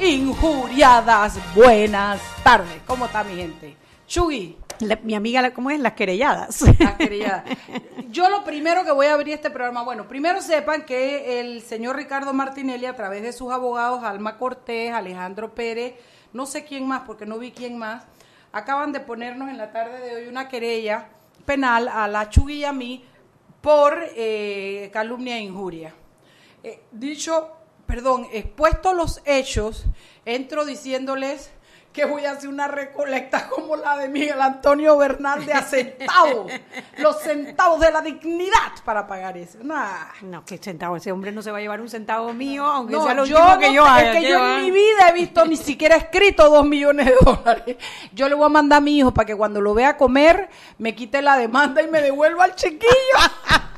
injuriadas. Buenas tardes. ¿Cómo está mi gente? Chugui. mi amiga, ¿cómo es? Las querelladas. Las querelladas. Yo lo primero que voy a abrir este programa, bueno, primero sepan que el señor Ricardo Martinelli, a través de sus abogados, Alma Cortés, Alejandro Pérez, no sé quién más, porque no vi quién más, acaban de ponernos en la tarde de hoy una querella penal a la Chugui y a mí por eh, calumnia e injuria. Eh, dicho, perdón, expuesto los hechos, entro diciéndoles que voy a hacer una recolecta como la de Miguel Antonio Bernal de a centavos, los centavos de la dignidad para pagar eso. No, qué centavo, ese hombre no se va a llevar un centavo mío, aunque sea lo yo que yo haga. Es que yo en mi vida he visto ni siquiera escrito dos millones de dólares. Yo le voy a mandar a mi hijo para que cuando lo vea comer me quite la demanda y me devuelva al chiquillo.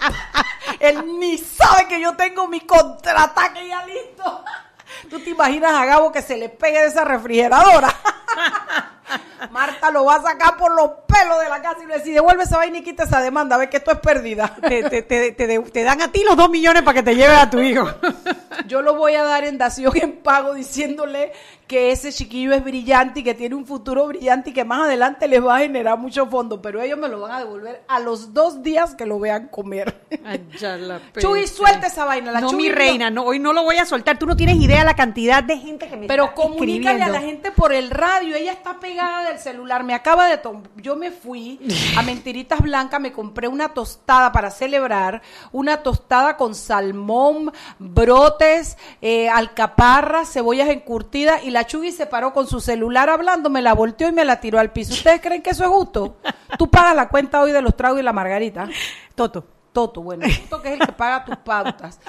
Él ni sabe que yo tengo mi contraataque ya listo. ¿Tú te imaginas a Gabo que se le pegue de esa refrigeradora? Marta lo va a sacar por los pelos de la casa y le dice, devuelve esa vaina y quita esa demanda, a ver que esto es pérdida. Te, te, dan a ti los dos millones para que te lleve a tu hijo. Yo lo voy a dar en dación en pago diciéndole que ese chiquillo es brillante y que tiene un futuro brillante y que más adelante les va a generar mucho fondo, pero ellos me lo van a devolver a los dos días que lo vean comer. Chuy, suelta esa vaina. La no, mi reina, no, hoy no lo voy a soltar. Tú no tienes idea la cantidad de gente que me Pero está comunícale a la gente por el radio. Ella está pegada del celular. Me acaba de... Yo me fui a Mentiritas Blancas, me compré una tostada para celebrar, una tostada con salmón, brotes, eh, alcaparras, cebollas encurtidas y la la Chugui se paró con su celular hablando, me la volteó y me la tiró al piso. ¿Ustedes creen que eso es justo? Tú pagas la cuenta hoy de los tragos y la margarita. Toto. Toto, bueno, Toto que es el que paga tus pautas.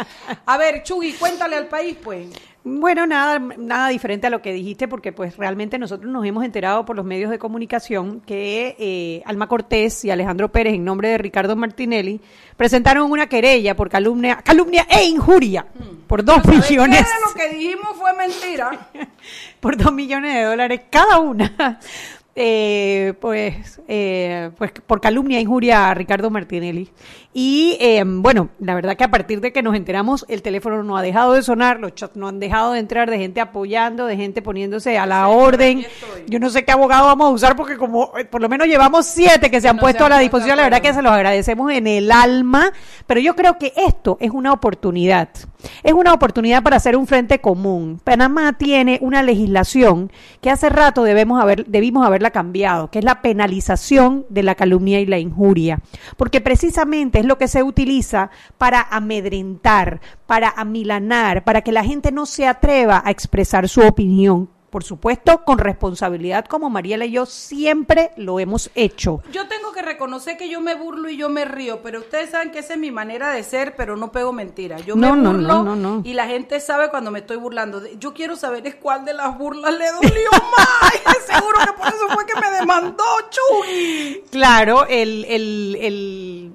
A ver, Chugui, cuéntale al país, pues. Bueno, nada, nada diferente a lo que dijiste, porque pues realmente nosotros nos hemos enterado por los medios de comunicación que eh, Alma Cortés y Alejandro Pérez, en nombre de Ricardo Martinelli, presentaron una querella por calumnia, calumnia e injuria hmm. Por dos millones. lo que dijimos fue mentira. por dos millones de dólares cada una eh, pues, eh, pues por calumnia e injuria a Ricardo Martinelli. Y eh, bueno, la verdad que a partir de que nos enteramos, el teléfono no ha dejado de sonar, los chats no han dejado de entrar, de gente apoyando, de gente poniéndose a la orden. Yo no sé qué abogado vamos a usar porque como por lo menos llevamos siete que se han puesto a la disposición, la verdad que se los agradecemos en el alma, pero yo creo que esto es una oportunidad. Es una oportunidad para hacer un frente común. Panamá tiene una legislación que hace rato debemos haber, debimos haberla cambiado, que es la penalización de la calumnia y la injuria, porque precisamente es lo que se utiliza para amedrentar, para amilanar, para que la gente no se atreva a expresar su opinión por supuesto, con responsabilidad como Mariela y yo siempre lo hemos hecho. Yo tengo que reconocer que yo me burlo y yo me río, pero ustedes saben que esa es mi manera de ser, pero no pego mentiras. Yo me burlo y la gente sabe cuando me estoy burlando. Yo quiero saber es cuál de las burlas le dolió más. Seguro que por eso fue que me demandó Chuy. Claro, el, el, el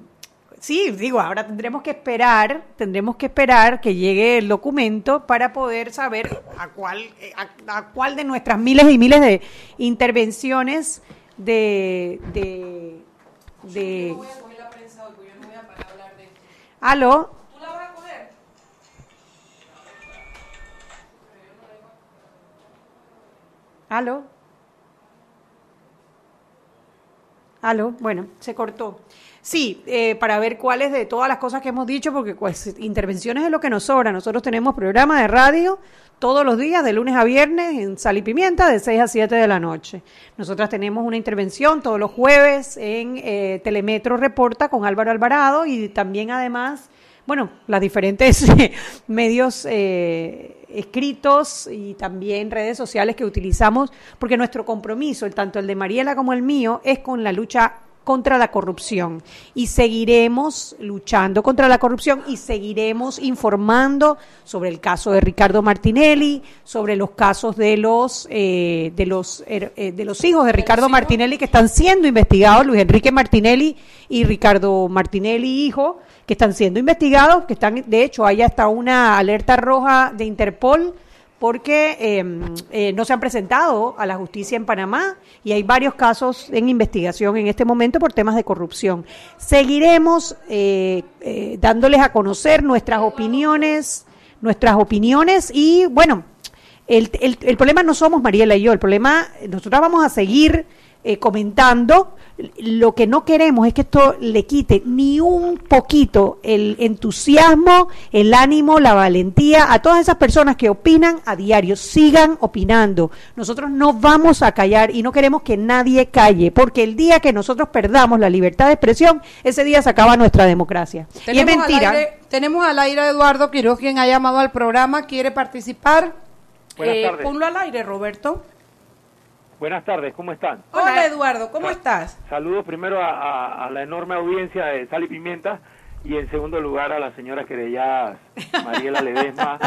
Sí, digo, ahora tendremos que esperar, tendremos que esperar que llegue el documento para poder saber a cuál, a, cuál de nuestras miles y miles de intervenciones de, de, de... voy a coger la prensa hoy, porque yo no voy a parar hablar de ¿Aló? ¿Tú la vas a coger? ¿Aló? ¿Aló? Bueno, se cortó. Sí, eh, para ver cuáles de todas las cosas que hemos dicho, porque pues intervenciones es lo que nos sobra. Nosotros tenemos programa de radio todos los días, de lunes a viernes, en Sal y Pimienta, de 6 a 7 de la noche. Nosotras tenemos una intervención todos los jueves en eh, Telemetro Reporta con Álvaro Alvarado y también además, bueno, las diferentes medios eh, escritos y también redes sociales que utilizamos, porque nuestro compromiso, tanto el de Mariela como el mío, es con la lucha contra la corrupción. Y seguiremos luchando contra la corrupción y seguiremos informando sobre el caso de Ricardo Martinelli, sobre los casos de los eh, de los eh, de los hijos de Ricardo Martinelli que están siendo investigados, Luis Enrique Martinelli y Ricardo Martinelli hijo, que están siendo investigados, que están de hecho hay hasta una alerta roja de Interpol porque em, eh, no se han presentado a la justicia en Panamá y hay varios casos en investigación en este momento por temas de corrupción. Seguiremos eh, eh, dándoles a conocer nuestras opiniones, nuestras opiniones y bueno, el, el, el problema no somos Mariela y yo, el problema, nosotros vamos a seguir eh, comentando. Lo que no queremos es que esto le quite ni un poquito el entusiasmo, el ánimo, la valentía a todas esas personas que opinan a diario. Sigan opinando. Nosotros no vamos a callar y no queremos que nadie calle, porque el día que nosotros perdamos la libertad de expresión, ese día se acaba nuestra democracia. Y es mentira. Al aire, tenemos al aire a Eduardo Quiroz, quien ha llamado al programa, quiere participar. Buenas tardes. Ponlo al aire, Roberto. Buenas tardes, ¿cómo están? Hola, Eduardo, ¿cómo estás? Saludos primero a, a, a, la enorme audiencia de Sal y Pimienta y en segundo lugar a la señora querella Mariela Ledesma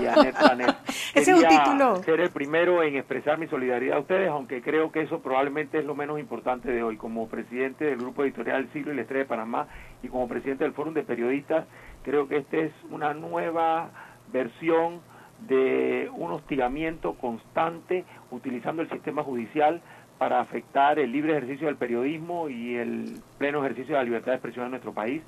y Anet Planet. Ese es un título. ser el primero en expresar mi solidaridad a ustedes, aunque creo que eso probablemente es lo menos importante de hoy. Como presidente del Grupo Editorial El Siglo y la Estrella de Panamá y como presidente del Fórum de Periodistas, creo que esta es una nueva versión de un hostigamiento constante utilizando el sistema judicial para afectar el libre ejercicio del periodismo y el pleno ejercicio de la libertad de expresión en nuestro país.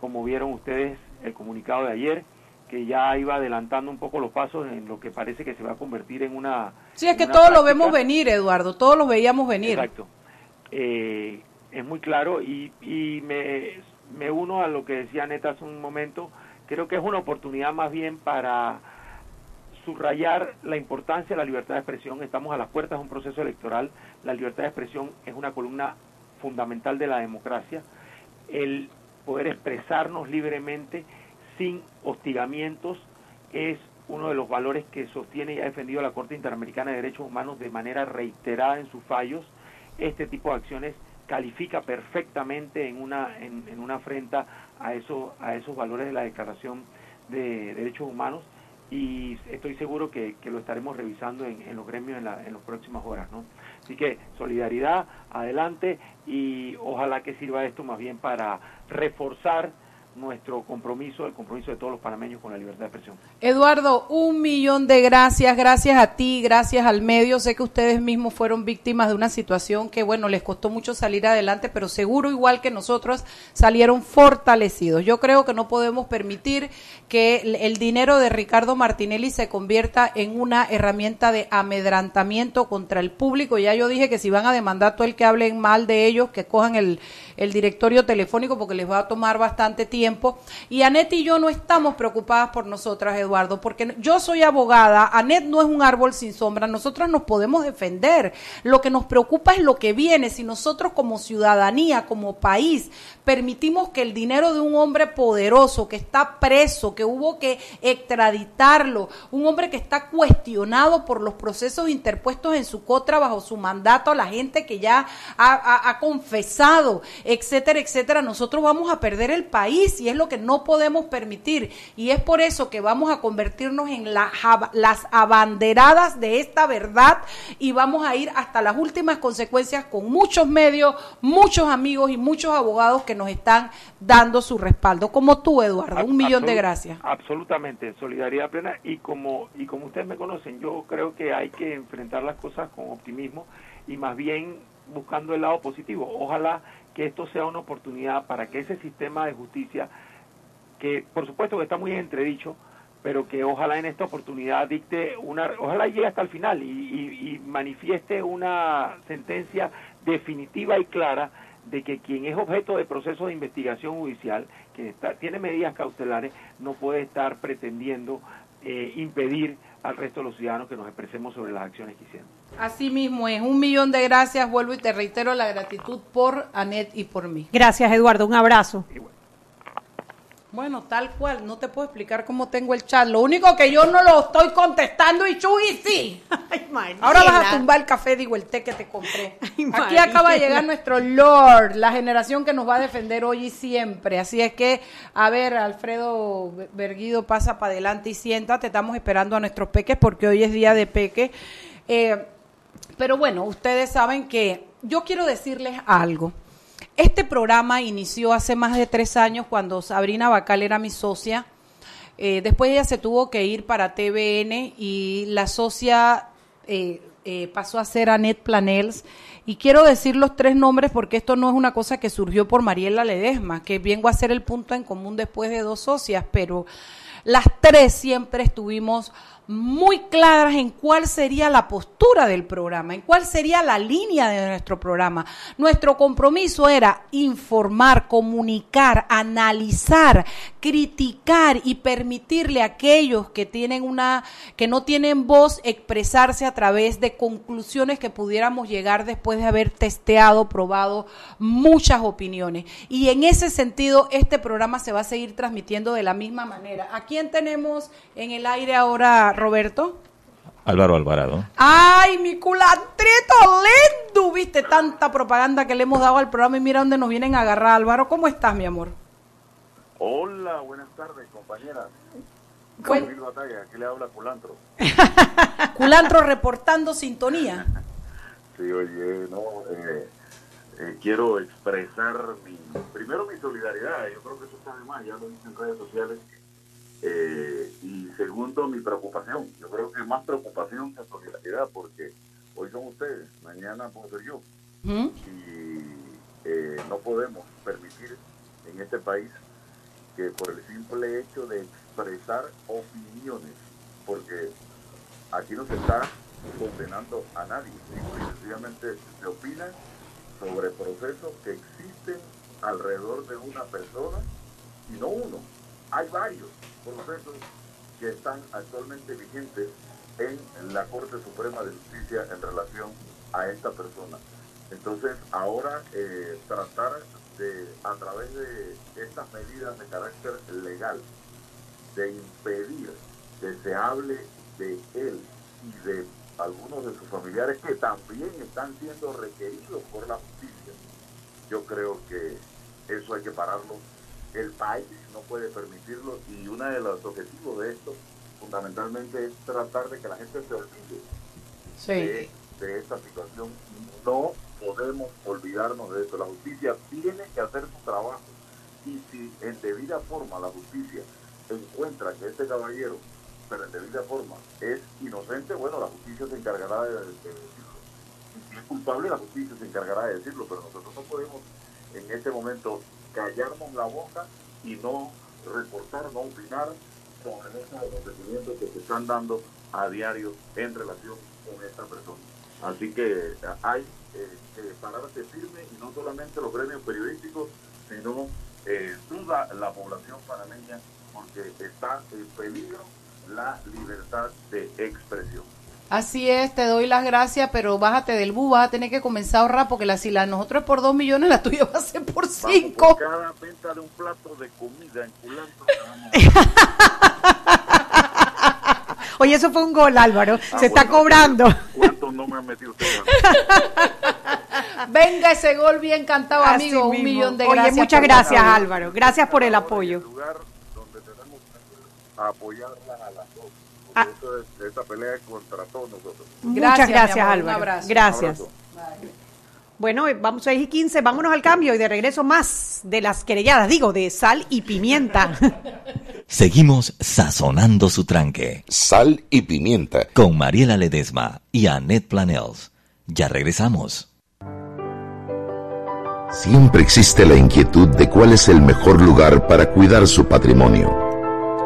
Como vieron ustedes el comunicado de ayer, que ya iba adelantando un poco los pasos en lo que parece que se va a convertir en una... Sí, es que todos lo vemos venir, Eduardo, todos lo veíamos venir. Exacto. Eh, es muy claro y, y me, me uno a lo que decía Neta hace un momento. Creo que es una oportunidad más bien para subrayar la importancia de la libertad de expresión. Estamos a las puertas de un proceso electoral. La libertad de expresión es una columna fundamental de la democracia. El poder expresarnos libremente sin hostigamientos es uno de los valores que sostiene y ha defendido la Corte Interamericana de Derechos Humanos de manera reiterada en sus fallos. Este tipo de acciones califica perfectamente en una en, en una afrenta a esos a esos valores de la Declaración de Derechos Humanos y estoy seguro que, lo estaremos revisando en, en los gremios en, la, en las próximas horas, ¿no? Así que solidaridad, adelante y ojalá que sirva esto más bien para reforzar nuestro compromiso, el compromiso de todos los panameños con la libertad de expresión. Eduardo, un millón de gracias, gracias a ti, gracias al medio. Sé que ustedes mismos fueron víctimas de una situación que, bueno, les costó mucho salir adelante, pero seguro, igual que nosotros, salieron fortalecidos. Yo creo que no podemos permitir que el dinero de Ricardo Martinelli se convierta en una herramienta de amedrantamiento contra el público. Ya yo dije que si van a demandar todo el que hablen mal de ellos, que cojan el, el directorio telefónico porque les va a tomar bastante tiempo. Y Anet y yo no estamos preocupadas por nosotras, Eduardo, porque yo soy abogada, Anet no es un árbol sin sombra, nosotras nos podemos defender. Lo que nos preocupa es lo que viene. Si nosotros como ciudadanía, como país, permitimos que el dinero de un hombre poderoso que está preso, que hubo que extraditarlo, un hombre que está cuestionado por los procesos interpuestos en su contra bajo su mandato, a la gente que ya ha, ha confesado, etcétera, etcétera, nosotros vamos a perder el país y es lo que no podemos permitir. Y es por eso que vamos a convertirnos en la, las abanderadas de esta verdad y vamos a ir hasta las últimas consecuencias con muchos medios, muchos amigos y muchos abogados que nos están dando su respaldo, como tú, Eduardo. Un millón de gracias. Absolutamente, solidaridad plena y como y como ustedes me conocen, yo creo que hay que enfrentar las cosas con optimismo y más bien buscando el lado positivo. Ojalá que esto sea una oportunidad para que ese sistema de justicia, que por supuesto que está muy entredicho, pero que ojalá en esta oportunidad dicte una, ojalá llegue hasta el final y, manifieste una sentencia definitiva y clara de que quien es objeto de proceso de investigación judicial, que está, tiene medidas cautelares, no puede estar pretendiendo eh, impedir al resto de los ciudadanos que nos expresemos sobre las acciones que hicieron. Así mismo es. Un millón de gracias. Vuelvo y te reitero la gratitud por Anet y por mí. Gracias, Eduardo. Un abrazo. Bueno, tal cual. No te puedo explicar cómo tengo el chat. Lo único que yo no lo estoy contestando y Chuy sí. Ay, Ahora vas a tumbar el café, digo, el té que te compré. Ay, Aquí acaba de llegar nuestro Lord, la generación que nos va a defender hoy y siempre. Así es que, a ver, Alfredo Berguido, pasa para adelante y siéntate. Estamos esperando a nuestros peques porque hoy es día de peque. Eh, pero bueno, ustedes saben que yo quiero decirles algo. Este programa inició hace más de tres años cuando Sabrina Bacal era mi socia. Eh, después ella se tuvo que ir para TVN y la socia eh, eh, pasó a ser Annette Planels. Y quiero decir los tres nombres porque esto no es una cosa que surgió por Mariela Ledesma, que vengo a ser el punto en común después de dos socias, pero las tres siempre estuvimos muy claras en cuál sería la postura del programa, en cuál sería la línea de nuestro programa. Nuestro compromiso era informar, comunicar, analizar, criticar y permitirle a aquellos que tienen una que no tienen voz expresarse a través de conclusiones que pudiéramos llegar después de haber testeado, probado muchas opiniones. Y en ese sentido este programa se va a seguir transmitiendo de la misma manera. ¿A quién tenemos en el aire ahora? Roberto? Álvaro Alvarado. ¡Ay, mi culantrito lindo! Viste tanta propaganda que le hemos dado al programa y mira dónde nos vienen a agarrar. Álvaro, ¿cómo estás, mi amor? Hola, buenas tardes, compañeras. Buen... Batalla, aquí le habla Culantro. Culantro reportando sintonía. Sí, oye, no, eh, eh, quiero expresar mi, primero mi solidaridad, yo creo que eso está de más, ya lo dicen en redes sociales, eh, segundo, mi preocupación. Yo creo que más preocupación que solidaridad, porque hoy son ustedes, mañana puedo ser yo. Y eh, no podemos permitir en este país que por el simple hecho de expresar opiniones, porque aquí no se está condenando a nadie, sencillamente se opina sobre procesos que existen alrededor de una persona y no uno, hay varios procesos que están actualmente vigentes en la Corte Suprema de Justicia en relación a esta persona. Entonces, ahora eh, tratar de, a través de estas medidas de carácter legal, de impedir que se hable de él y de algunos de sus familiares que también están siendo requeridos por la justicia, yo creo que eso hay que pararlo el país no puede permitirlo y uno de los objetivos de esto fundamentalmente es tratar de que la gente se olvide de, esta situación. No podemos olvidarnos de esto. La justicia tiene que hacer su trabajo y si en debida forma la justicia encuentra que este caballero, pero en debida forma, es inocente, bueno, la justicia se encargará de, de decirlo. Si es culpable, la justicia se encargará de decirlo, pero nosotros no podemos en este momento callarnos la boca y no reportar, no opinar sobre esos acontecimientos que se están dando a diario en relación con esta persona. Así que hay eh, que pararse firme y no solamente los gremios periodísticos, sino eh, toda la población panameña, porque está en peligro la libertad de expresión. Así es, te doy las gracias, pero bájate del bus, vas a tener que comenzar a ahorrar porque la, si la nosotros es por dos millones, la tuya va a ser por cinco. cada venta de un plato de comida en Oye, eso fue un gol, Álvaro. Ah, Se está cobrando. ¿Cuántos no me han metido usted? Venga ese gol bien cantado, amigo. Un millón de gracias. Oye, muchas gracias, Álvaro. Gracias por el apoyo. lugar donde tenemos que apoyarla a dos. Ah. esta pelea es contra todos nosotros. Muchas gracias, Álvaro. Gracias. Bueno, vamos a 6 y 15, vámonos al cambio y de regreso más de las querelladas, digo, de sal y pimienta. Seguimos sazonando su tranque. Sal y pimienta. Con Mariela Ledesma y Annette Planels. Ya regresamos. Siempre existe la inquietud de cuál es el mejor lugar para cuidar su patrimonio.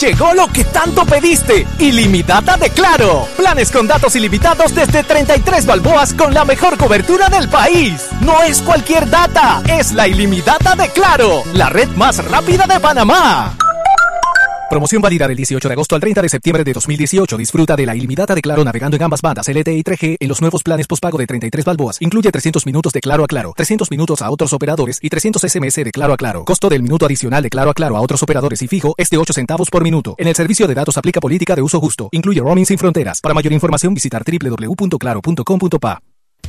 Llegó lo que tanto pediste. Ilimitada de Claro. Planes con datos ilimitados desde 33 balboas con la mejor cobertura del país. No es cualquier data, es la ilimitada de Claro, la red más rápida de Panamá. Promoción válida del 18 de agosto al 30 de septiembre de 2018. Disfruta de la ilimitada de Claro navegando en ambas bandas LTE y 3G en los nuevos planes postpago de 33 balboas. Incluye 300 minutos de Claro a Claro, 300 minutos a otros operadores y 300 SMS de Claro a Claro. Costo del minuto adicional de Claro a Claro a otros operadores y fijo es de 8 centavos por minuto. En el servicio de datos aplica política de uso justo. Incluye roaming sin fronteras. Para mayor información visitar www.claro.com.pa.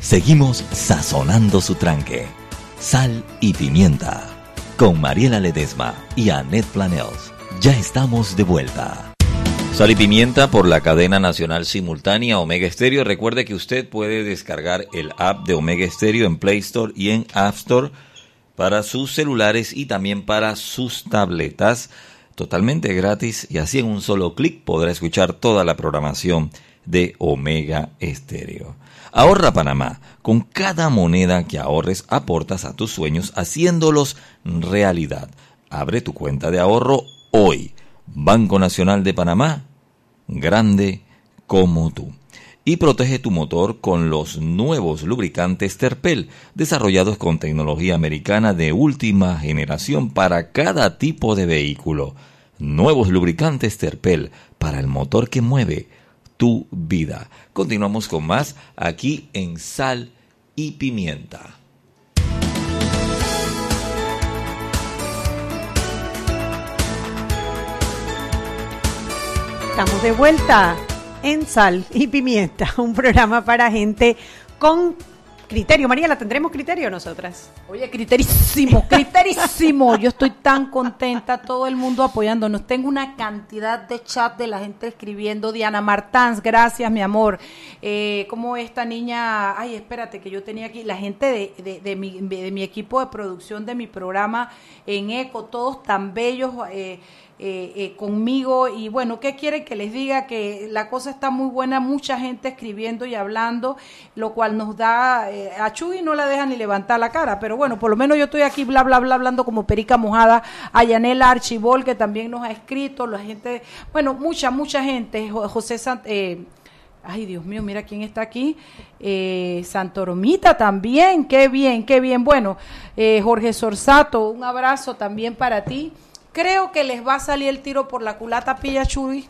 Seguimos sazonando su tranque. Sal y pimienta. Con Mariela Ledesma y Annette Planels. Ya estamos de vuelta. Sal y pimienta por la cadena nacional simultánea Omega Stereo. Recuerde que usted puede descargar el app de Omega Stereo en Play Store y en App Store para sus celulares y también para sus tabletas totalmente gratis y así en un solo clic podrá escuchar toda la programación de Omega Estéreo. Ahorra Panamá. Con cada moneda que ahorres aportas a tus sueños haciéndolos realidad. Abre tu cuenta de ahorro hoy. Banco Nacional de Panamá. Grande como tú. Y protege tu motor con los nuevos lubricantes Terpel, desarrollados con tecnología americana de última generación para cada tipo de vehículo. Nuevos lubricantes Terpel para el motor que mueve tu vida. Continuamos con más aquí en Sal y Pimienta. Estamos de vuelta en Sal y Pimienta, un programa para gente con criterio. Mariela, ¿tendremos criterio nosotras? Oye, criterísimo, criterísimo. Yo estoy tan contenta, todo el mundo apoyándonos. Tengo una cantidad de chat de la gente escribiendo. Diana Martans, gracias, mi amor. Eh, como esta niña, ay, espérate, que yo tenía aquí, la gente de, de, de, mi, de mi equipo de producción de mi programa en ECO, todos tan bellos. Eh, eh, eh, conmigo y bueno, ¿qué quieren que les diga? Que la cosa está muy buena, mucha gente escribiendo y hablando, lo cual nos da, eh, a Chuy no la deja ni levantar la cara, pero bueno, por lo menos yo estoy aquí bla, bla, bla, hablando como perica mojada, a Yanela Archibol, que también nos ha escrito, la gente, bueno, mucha, mucha gente, José Sant Ay, Dios mío, mira quién está aquí. Eh, Santoromita también, qué bien, qué bien. Bueno, eh, Jorge Sorsato, un abrazo también para ti creo que les va a salir el tiro por la culata Pilla Chuy.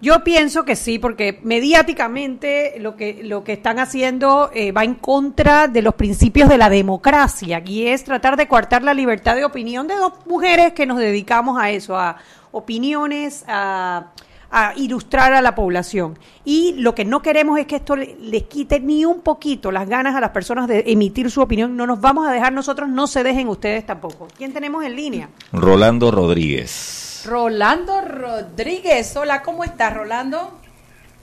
Yo pienso que sí, porque mediáticamente lo que, lo que están haciendo eh, va en contra de los principios de la democracia y es tratar de coartar la libertad de opinión de dos mujeres que nos dedicamos a eso, a opiniones, a a ilustrar a la población. Y lo que no queremos es que esto les quite ni un poquito las ganas a las personas de emitir su opinión. No nos vamos a dejar nosotros, no se dejen ustedes tampoco. ¿Quién tenemos en línea? Rolando Rodríguez. Rolando Rodríguez. Hola, ¿cómo estás, Rolando?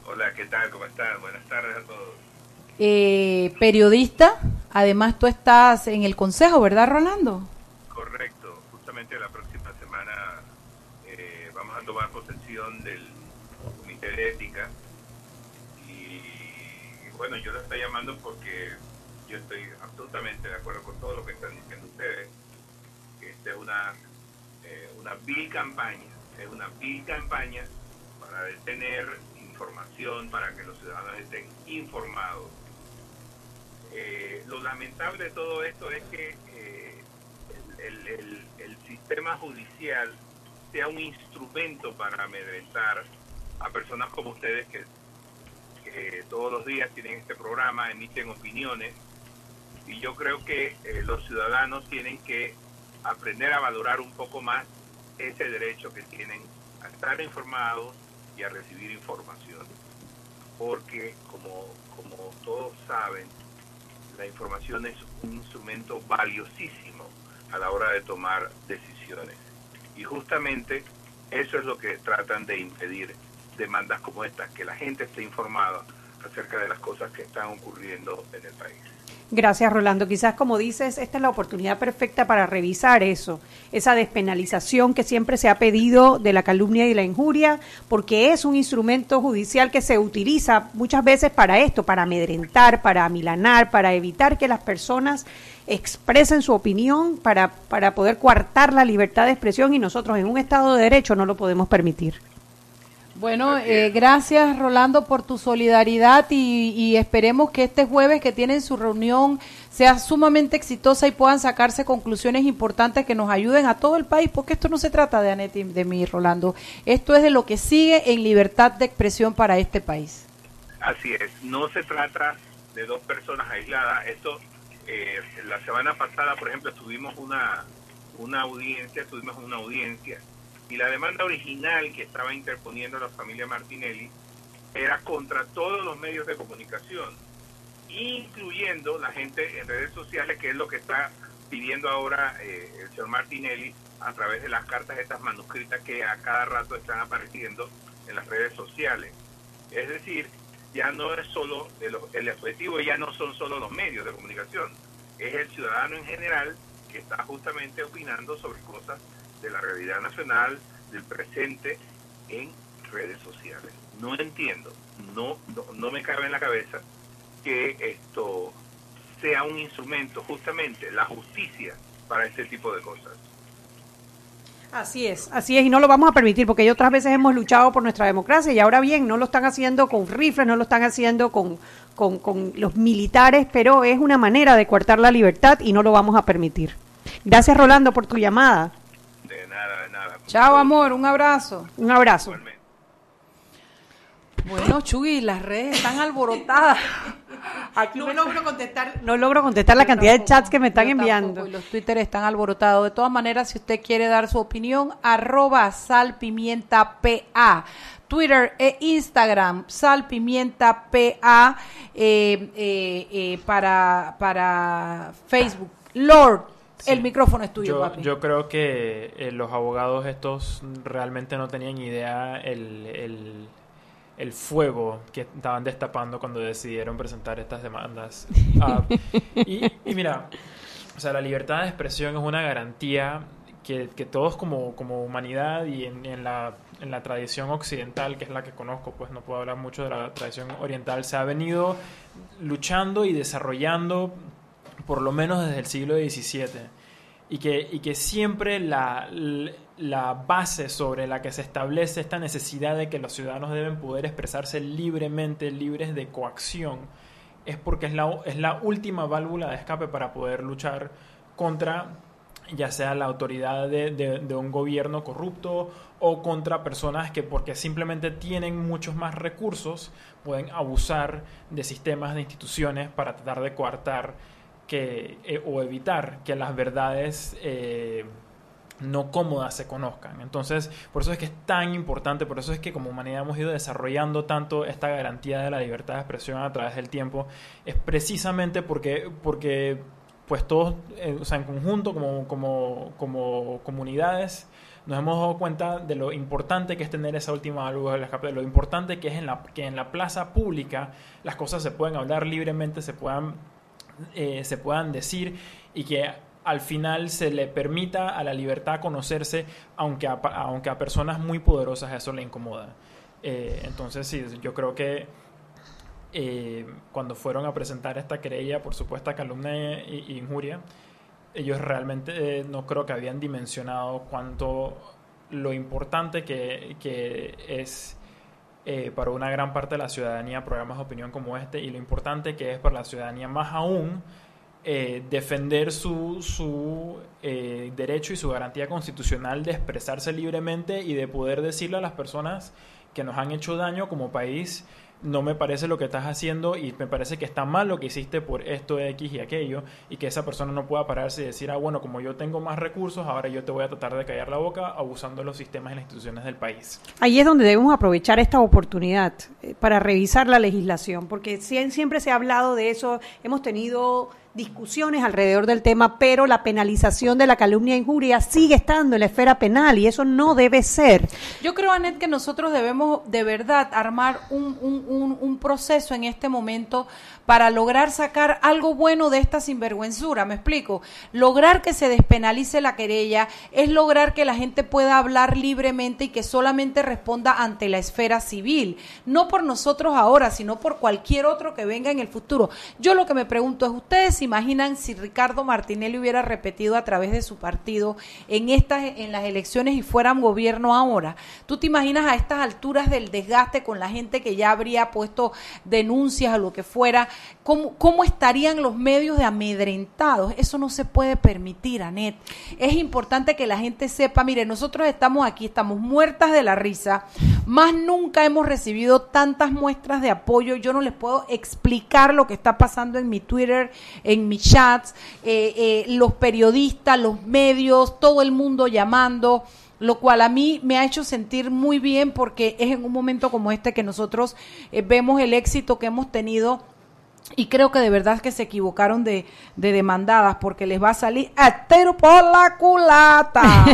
Hola, ¿qué tal? ¿Cómo estás? Buenas tardes a todos. Eh, periodista, además tú estás en el consejo, ¿verdad, Rolando? Correcto, justamente la próxima una, eh, campaña, es una vil campaña para detener información, para que los ciudadanos estén informados. Eh, lo lamentable de todo esto es que eh, el, sistema judicial sea un instrumento para amedrentar a personas como ustedes que, todos los días tienen este programa, emiten opiniones y yo creo que eh, los ciudadanos tienen que aprender a valorar un poco más ese derecho que tienen a estar informados y a recibir información. Porque como, como todos saben, la información es un instrumento valiosísimo a la hora de tomar decisiones. Y justamente eso es lo que tratan de impedir demandas como estas, que la gente esté informada acerca de las cosas que están ocurriendo en el país. Gracias, Rolando. Quizás, como dices, esta es la oportunidad perfecta para revisar eso, esa despenalización que siempre se ha pedido de la calumnia y la injuria, porque es un instrumento judicial que se utiliza muchas veces para esto, para amedrentar, para amilanar, para evitar que las personas expresen su opinión, para, para poder coartar la libertad de expresión y nosotros en un Estado de Derecho no lo podemos permitir. Bueno, eh, gracias Rolando por tu solidaridad y, y esperemos que este jueves que tienen su reunión sea sumamente exitosa y puedan sacarse conclusiones importantes que nos ayuden a todo el país, porque esto no se trata de Anet y de mí, Rolando. Esto es de lo que sigue en libertad de expresión para este país. Así es, no se trata de dos personas aisladas. Esto, eh, la semana pasada, por ejemplo, tuvimos una, una audiencia, tuvimos una audiencia, y la demanda original que estaba interponiendo la familia Martinelli era contra todos los medios de comunicación, incluyendo la gente en redes sociales, que es lo que está pidiendo ahora eh, el señor Martinelli a través de las cartas estas manuscritas que a cada rato están apareciendo en las redes sociales. Es decir, ya no es solo el, el objetivo, ya no son solo los medios de comunicación, es el ciudadano en general que está justamente opinando sobre cosas de la realidad nacional, del presente, en redes sociales. No entiendo, no, no, no me cabe en la cabeza que esto sea un instrumento, justamente la justicia, para este tipo de cosas. Así es, así es, y no lo vamos a permitir porque ya otras veces hemos luchado por nuestra democracia y ahora bien, no lo están haciendo con rifles, no lo están haciendo con, con, con los militares, pero es una manera de coartar la libertad y no lo vamos a permitir. Gracias Rolando por tu llamada. De nada, de nada. Chao, amor, un abrazo. Un abrazo. Bueno, Chuy, las redes están alborotadas. Aquí No me- logro contestar, no logro contestar la cantidad de chats que me están enviando. y los Twitter están alborotados. De todas maneras, si usted quiere dar su opinión, arroba salpimientapa. Twitter e Instagram, salpimientapa eh, eh, eh, para, para Facebook. Lord, Sí. el micrófono es tuyo, yo, papi. yo creo que eh, los abogados estos realmente no tenían idea el, el, el fuego que estaban destapando cuando decidieron presentar estas demandas. Ah, y, y mira, o sea, la libertad de expresión es una garantía que, que todos como, como humanidad y en, en la, en la tradición occidental, que es la que conozco, pues no puedo hablar mucho de la tradición oriental, se ha venido luchando y desarrollando por lo menos desde el siglo XVII. Y que, y que siempre la, la base sobre la que se establece esta necesidad de que los ciudadanos deben poder expresarse libremente, libres de coacción, es porque es la, es la última válvula de escape para poder luchar contra ya sea la autoridad de, de- de un gobierno corrupto o contra personas que porque simplemente tienen muchos más recursos pueden abusar de sistemas de instituciones para tratar de coartar eh, o evitar que las verdades eh, no cómodas se conozcan. Entonces, por eso es que es tan importante, por eso es que como humanidad hemos ido desarrollando tanto esta garantía de la libertad de expresión a través del tiempo, es precisamente porque, porque pues todos, eh, o sea, en conjunto, como, como, como comunidades, nos hemos dado cuenta de lo importante que es tener esa última válvula del escape, de lo importante que es en la, que en la plaza pública las cosas se pueden hablar libremente, se puedan, eh, se puedan decir y que al final se le permita a la libertad conocerse, aunque a, aunque a personas muy poderosas eso le incomoda. Eh, entonces, sí, yo creo que eh, cuando fueron a presentar esta querella por supuesta calumnia e e injuria, ellos realmente eh, no creo que habían dimensionado cuánto lo importante que, que es eh, para una gran parte de la ciudadanía programas de opinión como este y lo importante que es para la ciudadanía más aún eh, defender su, su eh, derecho y su garantía constitucional de expresarse libremente y de poder decirle a las personas que nos han hecho daño como país, no me parece lo que estás haciendo y me parece que está mal lo que hiciste por esto, X y aquello, y que esa persona no pueda pararse y decir, ah, bueno, como yo tengo más recursos, ahora yo te voy a tratar de callar la boca abusando de los sistemas y las instituciones del país. Ahí es donde debemos aprovechar esta oportunidad eh, para revisar la legislación, porque sie- siempre se ha hablado de eso, hemos tenido discusiones alrededor del tema, pero la penalización de la calumnia e injuria sigue estando en la esfera penal y eso no debe ser. Yo creo, Anet, que nosotros debemos de verdad armar un, un- un- un proceso en este momento para lograr sacar algo bueno de esta sinvergüenzura. ¿Me explico? Lograr que se despenalice la querella es lograr que la gente pueda hablar libremente y que solamente responda ante la esfera civil. No por nosotros ahora, sino por cualquier otro que venga en el futuro. Yo lo que me pregunto es, ¿ustedes se imaginan si Ricardo Martinelli hubiera repetido a través de su partido en estas en las elecciones y fueran gobierno ahora? ¿Tú te imaginas a estas alturas del desgaste con la gente que ya habría puesto denuncias o lo que fuera? ¿Cómo, estarían los medios de amedrentados? Eso no se puede permitir, Anet. Es importante que la gente sepa, mire, nosotros estamos aquí, estamos muertas de la risa, más nunca hemos recibido tantas muestras de apoyo, yo no les puedo explicar lo que está pasando en mi Twitter, en mis chats, eh, eh, los periodistas, los medios, todo el mundo llamando lo cual a mí me ha hecho sentir muy bien porque es en un momento como este que nosotros eh, vemos el éxito que hemos tenido y creo que de verdad que se equivocaron de, de demandadas porque les va a salir entero por la culata.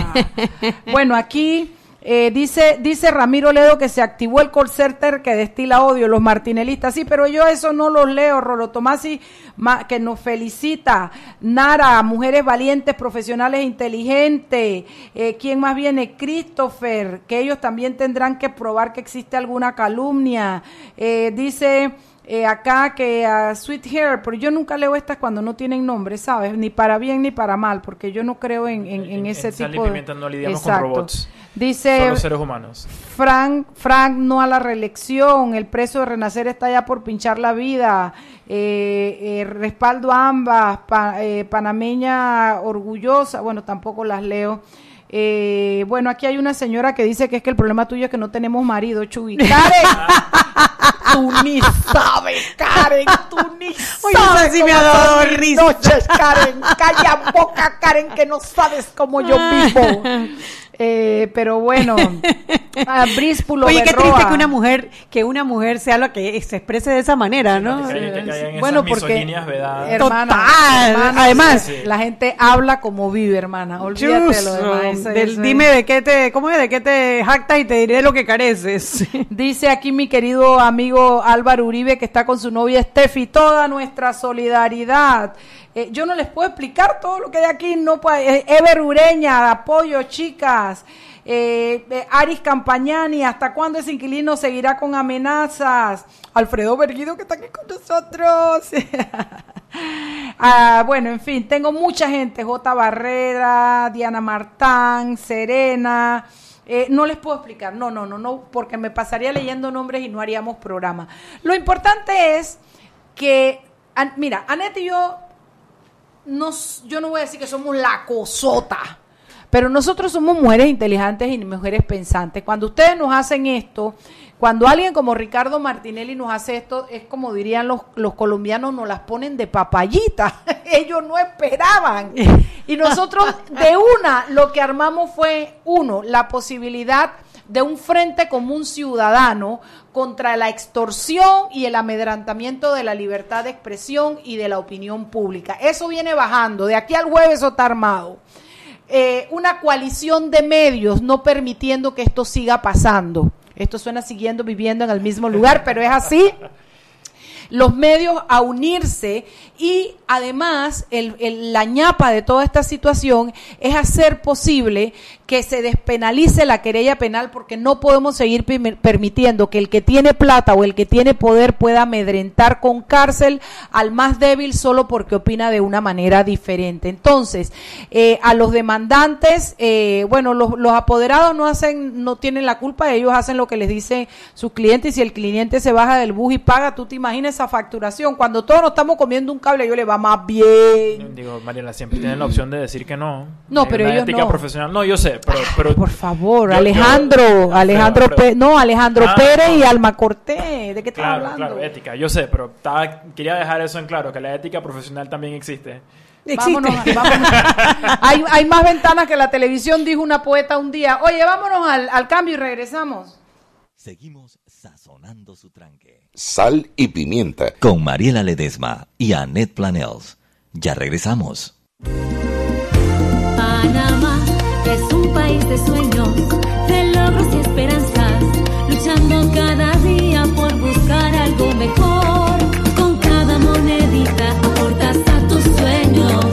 bueno, aquí eh, dice, dice Ramiro Ledo que se activó el call center que destila odio, los martinelistas. Sí, pero yo eso no los leo. Rolo Tomasi, ma- que nos felicita. Nara, mujeres valientes, profesionales e inteligentes. Eh, ¿Quién más viene? Christopher, que ellos también tendrán que probar que existe alguna calumnia. Eh, dice eh, acá que a Sweet Hair, pero yo nunca leo estas cuando no tienen nombre, ¿sabes? Ni para bien ni para mal, porque yo no creo en, en, en ese Sal y tipo de... Pimienta no lidiamos Exacto. con robots. Dice Solo seres humanos. Frank, Frank no a la reelección, el preso de Renacer está ya por pinchar la vida, eh, eh, respaldo a ambas, pa- eh, panameña orgullosa, bueno, tampoco las leo. Eh, bueno, aquí hay una señora que dice que es que el problema tuyo es que no tenemos marido, Chuy. Karen, tú ni sabes, Karen, tú ni Oye, sabes. sí me ha dado risa. noches, Karen, calla boca, Karen, que no sabes cómo yo vivo. Eh, pero bueno, a Bríspulo Oye, qué Berroa. triste que una mujer, que una mujer sea lo que se exprese de esa manera, ¿no? Que caigan- que caigan esas Bueno, porque hermana, Total. hermana, Además- sí, sí. la gente habla como vive, hermana. Olvídate de lo demás. Eso- del- eso es- dime de qué te, ¿cómo es? De qué te jactas y te diré lo que careces. Dice aquí mi querido amigo Álvaro Uribe que está con su novia Steffi, toda nuestra solidaridad. Eh, yo no les puedo explicar todo lo que hay aquí, no puede- eh, Ever Ureña, apoyo chicas. Eh, eh, Aris Campañani, ¿hasta cuándo ese inquilino seguirá con amenazas? Alfredo Berguido que está aquí con nosotros. Ah, bueno, en fin, tengo mucha gente, J. Barrera, Diana Martán, Serena. Eh, no les puedo explicar, no, no, no, no, porque me pasaría leyendo nombres y no haríamos programa. Lo importante es que, mira, Anette y yo, yo no voy a decir que somos la cosota, pero nosotros somos mujeres inteligentes y mujeres pensantes. Cuando ustedes nos hacen esto, cuando alguien como Ricardo Martinelli nos hace esto, es como dirían los, los colombianos, nos las ponen de papayita. Ellos no esperaban. Y nosotros de una lo que armamos fue, uno, la posibilidad de un frente común ciudadano contra la extorsión y el amedrantamiento de la libertad de expresión y de la opinión pública. Eso viene bajando. De aquí al jueves eso está armado. Eh, una coalición de medios no permitiendo que esto siga pasando. Esto suena siguiendo viviendo en el mismo lugar, pero es así. Los medios a unirse y además el, el- la ñapa de toda esta situación es hacer posible que se despenalice la querella penal porque no podemos seguir permitiendo que el que tiene plata o el que tiene poder pueda amedrentar con cárcel al más débil solo porque opina de una manera diferente. Entonces, eh, a los demandantes, eh, bueno, los, los apoderados no hacen, no tienen la culpa, ellos hacen lo que les dice sus clientes y si el cliente se baja del bus y paga, tú te imaginas esa facturación. Cuando todos nos estamos comiendo un cable, yo le va más bien. Digo, Mariela, siempre tienen la opción de decir que no. No, Hay pero ellos ética no. profesional. No, yo sé, pero... pero Por favor, Yo- yo- Alejandro, Alejandro Pero- no, Alejandro Ah, Pérez y. Alma Cortés, ¿de qué estás Claro, hablando? claro, ética, yo sé, pero estaba- quería dejar eso en claro, que la ética profesional también existe. Vámonos, vámonos. hay, hay más ventanas que la televisión, dijo una poeta un día. Oye, vámonos al, al cambio y regresamos. Seguimos sazonando su tranque. Sal y pimienta. Con Mariela Ledesma y Annette Planels. Ya regresamos. Panamá es un país de sueños, de logros y esperanzas, luchando cada día por buscar algo mejor. Con cada monedita aportas a tus sueños,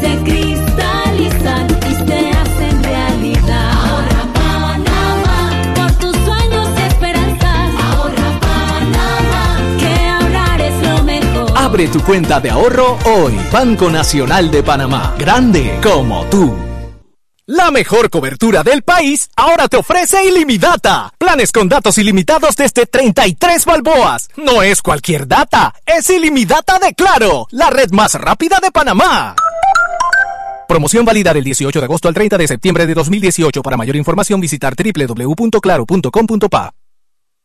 se cristalizan y se hacen realidad. Ahorra Panamá por tus sueños y esperanzas. Ahorra Panamá, que ahorrar es lo mejor. Abre tu cuenta de ahorro hoy. Banco Nacional de Panamá. Grande como tú. La mejor cobertura del país ahora te ofrece Ilimidata. Planes con datos ilimitados desde 33 balboas. No es cualquier data, es Ilimidata de Claro, la red más rápida de Panamá. Promoción válida del 18 de agosto al 30 de septiembre de 2018. Para mayor información visitar www.claro.com.pa.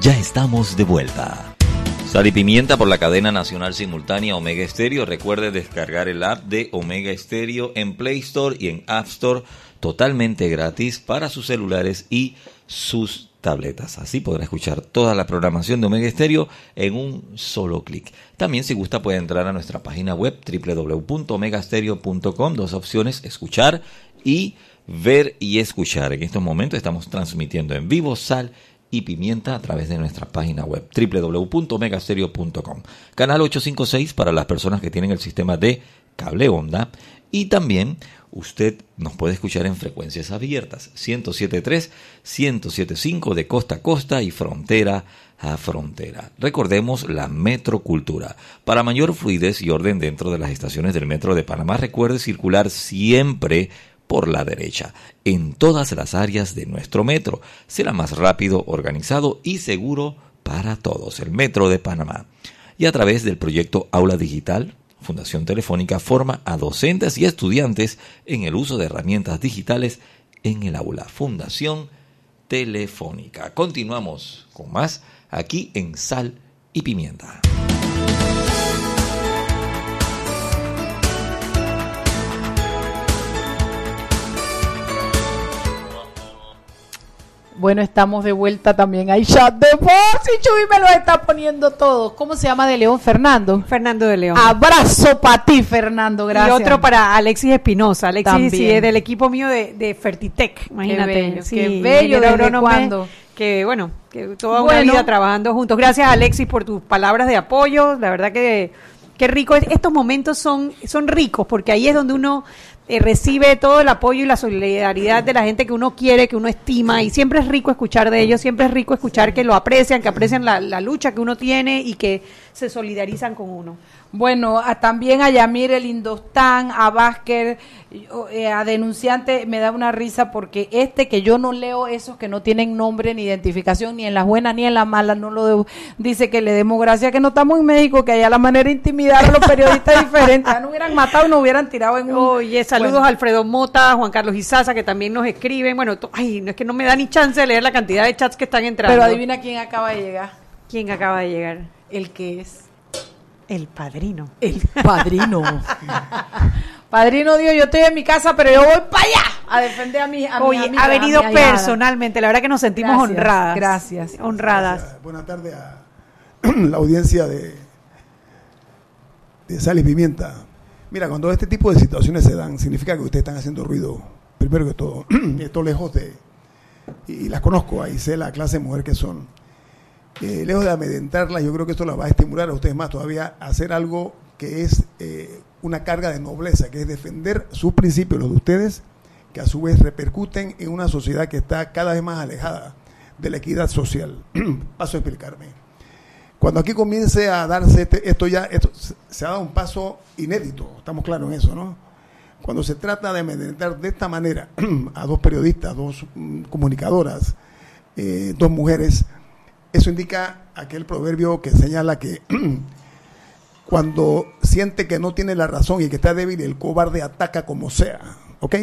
Ya estamos de vuelta. Sal y pimienta por la cadena nacional simultánea Omega Stereo. Recuerde descargar el app de Omega Stereo en Play Store y en App Store totalmente gratis para sus celulares y sus tabletas. Así podrá escuchar toda la programación de Omega Stereo en un solo clic. También si gusta puede entrar a nuestra página web www.omegastereo.com. Dos opciones, escuchar y ver y escuchar. En estos momentos estamos transmitiendo en vivo Sal y Pimienta a través de nuestra página web www.megastereo.com. Canal 856 para las personas que tienen el sistema de cable onda y también usted nos puede escuchar en frecuencias abiertas 107.3, 107.5 de costa a costa y frontera a frontera. Recordemos la metrocultura. Para mayor fluidez y orden dentro de las estaciones del metro de Panamá, recuerde circular siempre por la derecha en todas las áreas de nuestro metro. Será más rápido, organizado y seguro para todos. El Metro de Panamá. Y a través del proyecto Aula Digital, Fundación Telefónica forma a docentes y estudiantes en el uso de herramientas digitales en el aula. Fundación Telefónica. Continuamos con más aquí en Sal y Pimienta. Bueno, estamos de vuelta también. Hay chat de voz y Chuy me lo está poniendo todo. ¿Cómo se llama de León? Fernando. Fernando de León. Abrazo para ti, Fernando. Gracias. Y otro para Alexis Espinosa. Alexis También. sí, es del equipo mío de, de Fertitec. Imagínate. bello, Sí, qué bello, ingeniero ¿desde agrónomo, cuándo? Que bueno, que toda una Bueno. vida trabajando juntos. Gracias, Alexis, por tus palabras de apoyo. La verdad que qué rico. es- Estos momentos son, son ricos porque ahí es donde uno eh, recibe todo el apoyo y la solidaridad de la gente que uno quiere, que uno estima. Y siempre es rico escuchar de ellos, siempre es rico escuchar que lo aprecian, que aprecian la, la lucha que uno tiene y que se solidarizan con uno. Bueno, a- también a Yamir el Indostán, a Vázquez, eh, a denunciante, me da una risa porque este que yo no leo esos que no tienen nombre ni identificación, ni en las buenas ni en las malas, no lo debo, dice que le demos gracias que no estamos en México, que allá la manera de intimidar a los periodistas es diferente, ya no hubieran matado y no hubieran tirado en un... Oye, saludos Bueno. a Alfredo Mota, Juan Carlos Izaza, que también nos escriben. Bueno, ay, no es que no me da ni chance de leer la cantidad de chats que están entrando. Pero adivina quién acaba de llegar, quién acaba de llegar. el que es. El padrino. El padrino. padrino Dios, yo estoy en mi casa, pero yo voy para allá a defender a mi a mi Oye, amiga, ha venido personalmente. La verdad que nos sentimos Gracias, honradas. gracias. Honradas. Buenas tardes a la audiencia de, de Sal y Pimienta. Mira, cuando este tipo de situaciones se dan, significa que ustedes están haciendo ruido, primero que todo. Esto lejos de... Y las conozco, ahí sé la clase de mujer que son. Eh, lejos de amedrentarlas, yo creo que esto las va a estimular a ustedes más todavía a hacer algo que es eh, una carga de nobleza, que es defender sus principios, los de ustedes, que a su vez repercuten en una sociedad que está cada vez más alejada de la equidad social. Paso a explicarme. Cuando aquí comience a darse este- esto ya, esto se- ha dado un paso inédito, estamos claros en eso, ¿no? Cuando se trata de amedrentar de esta manera a dos periodistas, dos mm, comunicadoras, eh, dos mujeres, eso indica aquel proverbio que señala que Cuando siente que no tiene la razón y que está débil, el cobarde ataca como sea. ¿Ok?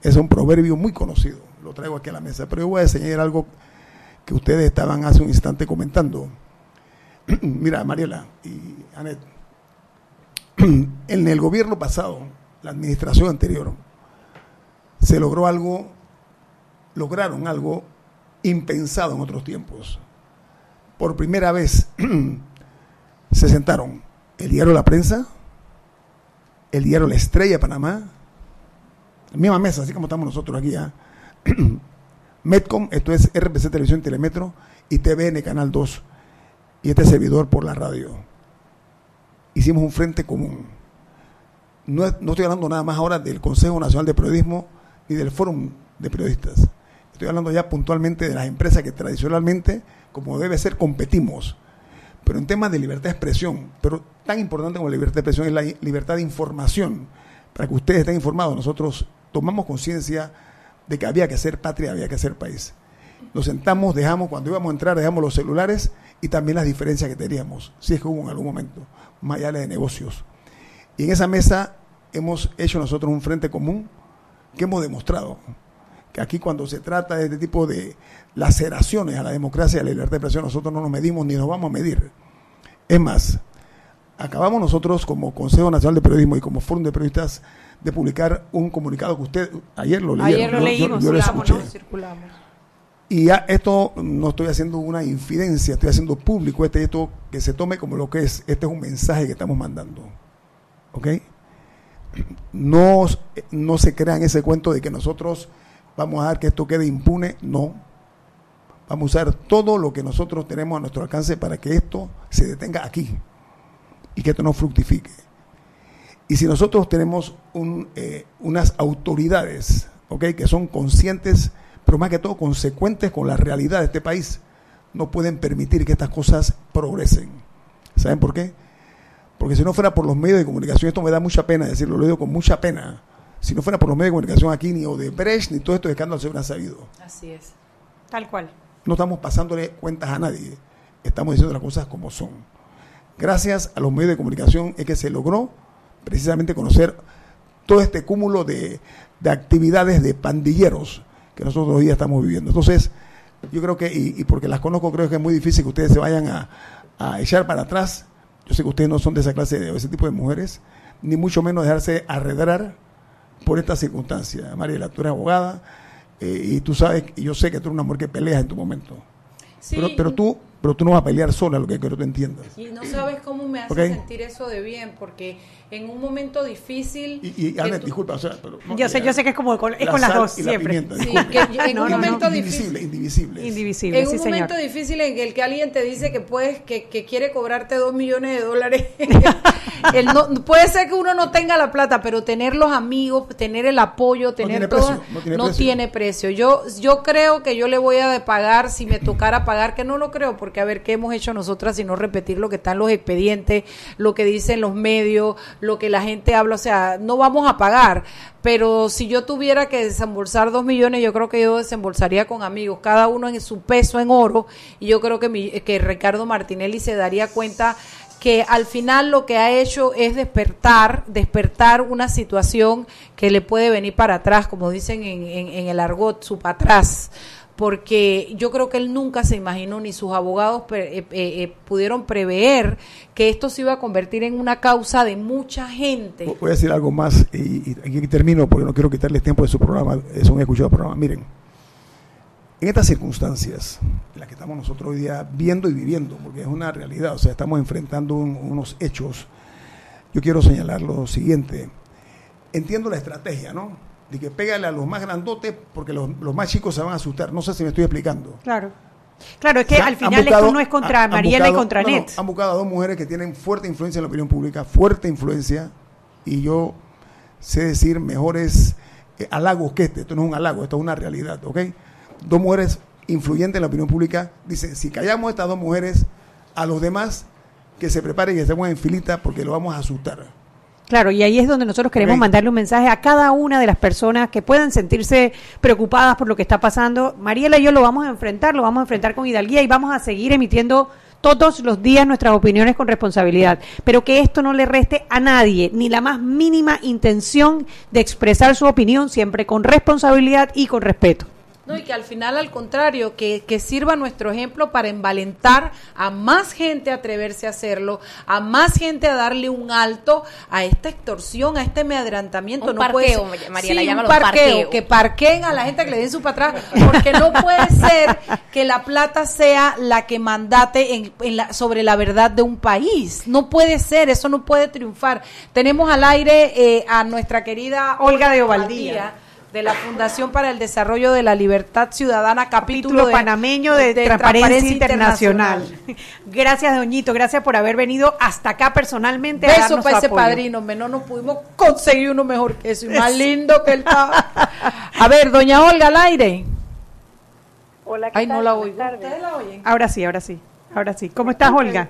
Es un proverbio muy conocido. Lo traigo aquí a la mesa. Pero yo voy a enseñar algo que ustedes estaban hace un instante comentando. Mira, Mariela y Anet, en el gobierno pasado, la administración anterior, se logró algo, lograron algo impensado en otros tiempos. Por primera vez se sentaron el diario La Prensa, el diario La Estrella de Panamá, la misma mesa, así como estamos nosotros aquí. Metcom, esto es RPC Televisión Telemetro, y TVN Canal 2, y este servidor por la radio. Hicimos un frente común. No, no estoy hablando nada más ahora del Consejo Nacional de Periodismo ni del Fórum de Periodistas. Estoy hablando ya puntualmente de las empresas que tradicionalmente, como debe ser, competimos. Pero en temas de libertad de expresión, pero tan importante como la libertad de expresión es la libertad de información. Para que ustedes estén informados, nosotros tomamos conciencia de que había que ser patria, había que ser país. Nos sentamos, dejamos, cuando íbamos a entrar, dejamos los celulares y también las diferencias que teníamos, si es que hubo en algún momento, más allá de negocios. Y en esa mesa hemos hecho nosotros un frente común que hemos demostrado aquí cuando se trata de este tipo de laceraciones a la democracia y a la libertad de expresión, nosotros no nos medimos ni nos vamos a medir. Es más, acabamos nosotros como Consejo Nacional de Periodismo y como Fórum de Periodistas de publicar un comunicado que usted ayer lo leyeron. Ayer lo yo- leímos, yo lo circulamos, escuché. ¿no? circulamos. Y ya esto no estoy haciendo una infidencia, estoy haciendo público este esto que se tome como lo que es. Este es un mensaje que estamos mandando. ¿Ok? No, no se crean ese cuento de que nosotros vamos a dar que esto quede impune. No. Vamos a usar todo lo que nosotros tenemos a nuestro alcance para que esto se detenga aquí y que esto no fructifique. Y si nosotros tenemos un, eh, unas autoridades que son conscientes, pero más que todo consecuentes con la realidad de este país, no pueden permitir que estas cosas progresen. ¿Saben por qué? Porque si no fuera por los medios de comunicación, esto me da mucha pena decirlo, lo digo con mucha pena. Si no fuera por los medios de comunicación aquí, ni Odebrecht, ni todos estos escándalos se hubieran sabido. Así es. Tal cual. No estamos pasándole cuentas a nadie, estamos diciendo las cosas como son. Gracias a los medios de comunicación es que se logró precisamente conocer todo este cúmulo de, de actividades de pandilleros que nosotros hoy día estamos viviendo. Entonces, yo creo que, y, y porque las conozco, creo que es muy difícil que ustedes se vayan a, a echar para atrás. Yo sé que ustedes no son de esa clase, de ese tipo de mujeres, ni mucho menos dejarse arredrar por esta circunstancia. Mariela, tú eres abogada eh, y tú sabes, y yo sé que tú eres una mujer que peleas en tu momento. Sí. Pero, pero tú pero tú no vas a pelear sola, lo que quiero que tú entiendas. Y no sabes cómo me hace sentir eso de bien, porque en un momento difícil... Y, y tú- disculpa, o sea, pero no, Yo sé, ya- yo sé que es como con, es la con las dos y la siempre. pimienta, Sí, disculpe. que en un No, no, no. momento indivisible, difícil... indivisible. Indivisible, En sí, un señor. momento difícil en el que alguien te dice que puedes, que, que quiere cobrarte dos millones de dólares, el no- puede ser que uno no tenga la plata, pero tener los amigos, tener el apoyo, tener tiene todo, precio, no tiene no precio. tiene precio. Yo, yo creo que yo le voy a de pagar si me tocara pagar, que no lo creo, porque a ver qué hemos hecho nosotras y no repetir lo que está en los expedientes, lo que dicen los medios, lo que la gente habla, o sea, no vamos a pagar. Pero si yo tuviera que desembolsar dos millones, yo creo que yo desembolsaría con amigos, cada uno en su peso en oro, y yo creo que, mi- que Ricardo Martinelli se daría cuenta que al final lo que ha hecho es despertar, despertar una situación que le puede venir para atrás, como dicen en, en- en el argot, su para atrás, porque yo creo que él nunca se imaginó, ni sus abogados eh, eh, eh, pudieron prever que esto se iba a convertir en una causa de mucha gente. Voy a decir algo más y, y aquí termino porque no quiero quitarles tiempo de su programa, es un escuchado programa. Miren, en estas circunstancias, en las que estamos nosotros hoy día viendo y viviendo, porque es una realidad, o sea, estamos enfrentando un- unos hechos, yo quiero señalar lo siguiente. Entiendo la estrategia, ¿no? De que pégale a los más grandotes porque los, los más chicos se van a asustar. No sé si me estoy explicando. Claro. Claro, es que O sea, al final buscado- esto no es contra han Mariela y contra no, no, Net. han buscado a dos mujeres que tienen fuerte influencia en la opinión pública, fuerte influencia, y yo sé decir mejores eh, halagos que este. Esto no es un halago, esto es una realidad, ¿ok? Dos mujeres influyentes en la opinión pública dicen, si callamos a estas dos mujeres, a los demás que se preparen y que estemos en filita porque lo vamos a asustar. Claro, y ahí es donde nosotros queremos mandarle un mensaje a cada una de las personas que puedan sentirse preocupadas por lo que está pasando. Mariela y yo lo vamos a enfrentar, lo vamos a enfrentar con hidalguía y vamos a seguir emitiendo todos los días nuestras opiniones con responsabilidad, pero que esto no le reste a nadie ni la más mínima intención de expresar su opinión siempre con responsabilidad y con respeto. No, y que al final, al contrario, que, que sirva nuestro ejemplo para envalentar a más gente a atreverse a hacerlo, a más gente a darle un alto a esta extorsión, a este amedrantamiento. Un no puede ser- Mariela, Sí, un parqueo, parqueo. que parqueen a la gente que le den su para atrás, porque no puede ser que la plata sea la que mandate en, en la- sobre la verdad de un país. No puede ser, eso no puede triunfar. Tenemos al aire eh, a nuestra querida Olga de Ovaldía. De la Fundación para el Desarrollo de la Libertad Ciudadana, capítulo, de- panameño de, Transparencia, Internacional. Gracias, Doñito, gracias por haber venido hasta acá personalmente. a Beso darnos para ese apoyo. padrino, no nos pudimos conseguir uno mejor que eso, y más lindo que él está. A ver, doña Olga, al aire. Hola, ¿qué Ay, no tal? la oigo. ¿Ustedes la oyen? Ahora sí, ahora sí, ahora sí. ¿Cómo estás, Olga?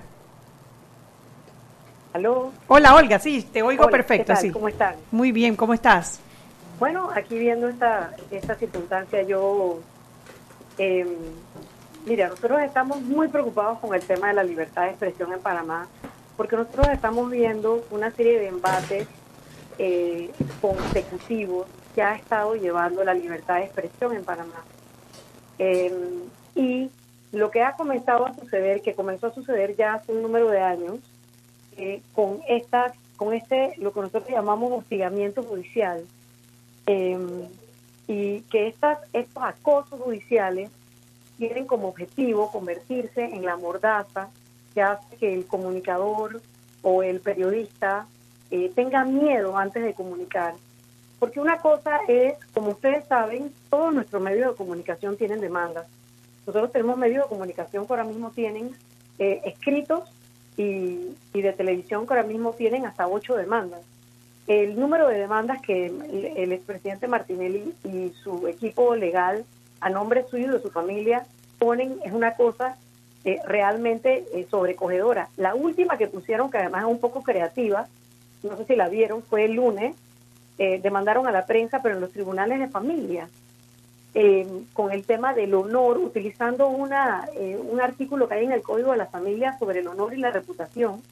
¿Aló? Hola, Olga, sí, te oigo Hola, perfecto, ¿qué tal? sí. ¿Cómo están? Muy bien, ¿cómo estás? Bueno, aquí viendo esta, esta circunstancia, yo, eh, mira, nosotros estamos muy preocupados con el tema de la libertad de expresión en Panamá, porque nosotros estamos viendo una serie de embates eh, consecutivos que ha estado llevando la libertad de expresión en Panamá. Eh, y lo que ha comenzado a suceder, que comenzó a suceder ya hace un número de años, eh, con estas, con este, lo que nosotros llamamos hostigamiento judicial, eh, y que estas, estos acosos judiciales tienen como objetivo convertirse en la mordaza que hace que el comunicador o el periodista eh, tenga miedo antes de comunicar. Porque una cosa es, como ustedes saben, todos nuestros medios de comunicación tienen demandas. Nosotros tenemos medios de comunicación que ahora mismo tienen eh, escritos y, y de televisión que ahora mismo tienen hasta ocho demandas. El número de demandas que el, el expresidente Martinelli y su equipo legal, a nombre suyo y de su familia, ponen es una cosa eh, realmente eh, sobrecogedora. La última que pusieron, que además es un poco creativa, no sé si la vieron, fue el lunes, eh, demandaron a la prensa, pero en los tribunales de familia, eh, con el tema del honor, utilizando una, eh, un artículo que hay en el Código de la Familia sobre el honor y la reputación,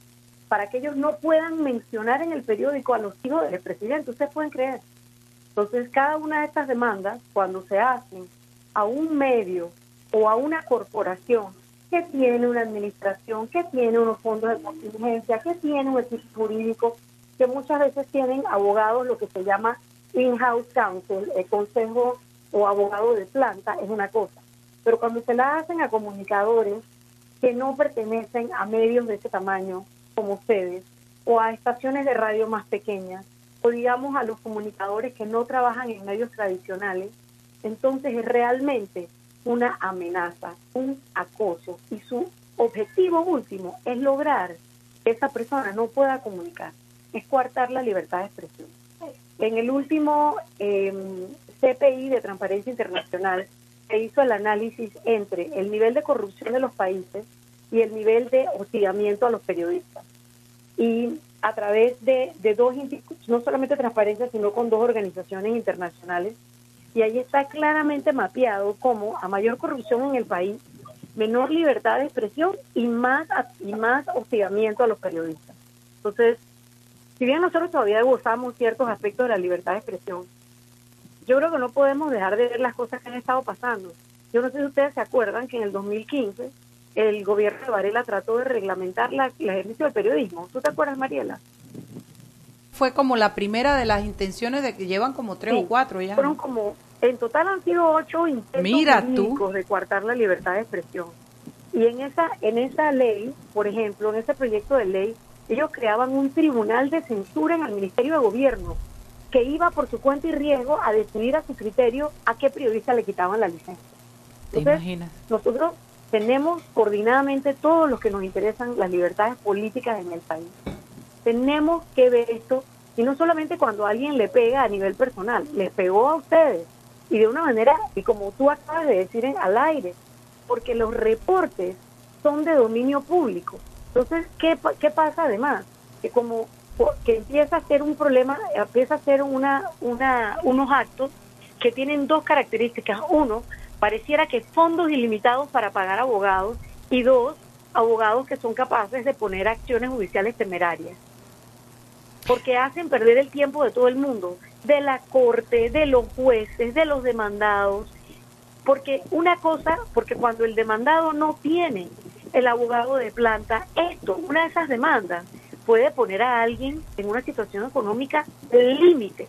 para que ellos no puedan mencionar en el periódico a los hijos del presidente. Ustedes pueden creer. Entonces, cada una de estas demandas, cuando se hacen a un medio o a una corporación que tiene una administración, que tiene unos fondos de contingencia, que tiene un equipo jurídico, que muchas veces tienen abogados, lo que se llama in-house counsel, el consejo o abogado de planta, es una cosa. Pero cuando se la hacen a comunicadores que no pertenecen a medios de ese tamaño como ustedes, o a estaciones de radio más pequeñas, o digamos a los comunicadores que no trabajan en medios tradicionales, entonces es realmente una amenaza, un acoso, y su objetivo último es lograr que esa persona no pueda comunicar, es coartar la libertad de expresión. En el último eh, CPI de Transparencia Internacional se hizo el análisis entre el nivel de corrupción de los países y el nivel de hostigamiento a los periodistas. Y a través de, de dos, no solamente transparencia, sino con dos organizaciones internacionales, y ahí está claramente mapeado cómo a mayor corrupción en el país, menor libertad de expresión y más, y más hostigamiento a los periodistas. Entonces, si bien nosotros todavía gozamos ciertos aspectos de la libertad de expresión, yo creo que no podemos dejar de ver las cosas que han estado pasando. Yo no sé si ustedes se acuerdan que en el 2015 el gobierno de Varela trató de reglamentar la, el ejercicio del periodismo. ¿Tú te acuerdas, Mariela? Fue como la primera de las intenciones de que llevan como tres Sí, o cuatro ya. Fueron como, en total han sido ocho intentos Mira tú. jurídicos de coartar la libertad de expresión. Y en esa, en esa ley, por ejemplo, en ese proyecto de ley, ellos creaban un tribunal de censura en el Ministerio de Gobierno que iba por su cuenta y riesgo a decidir a su criterio a qué periodista le quitaban la licencia. ¿Te imaginas? nosotros tenemos coordinadamente todos los que nos interesan las libertades políticas en el país. Tenemos que ver esto y no solamente cuando alguien le pega a nivel personal, les pegó a ustedes y de una manera, y como tú acabas de decir al aire, porque los reportes son de dominio público. Entonces, ¿qué, qué pasa además? Que como que empieza a ser un problema, empieza a ser una, una, unos actos que tienen dos características. Uno, pareciera que fondos ilimitados para pagar abogados y dos, abogados que son capaces de poner acciones judiciales temerarias, porque hacen perder el tiempo de todo el mundo, de la corte, de los jueces, de los demandados, porque una cosa, porque cuando el demandado no tiene el abogado de planta, esto, una de esas demandas, puede poner a alguien en una situación económica límite.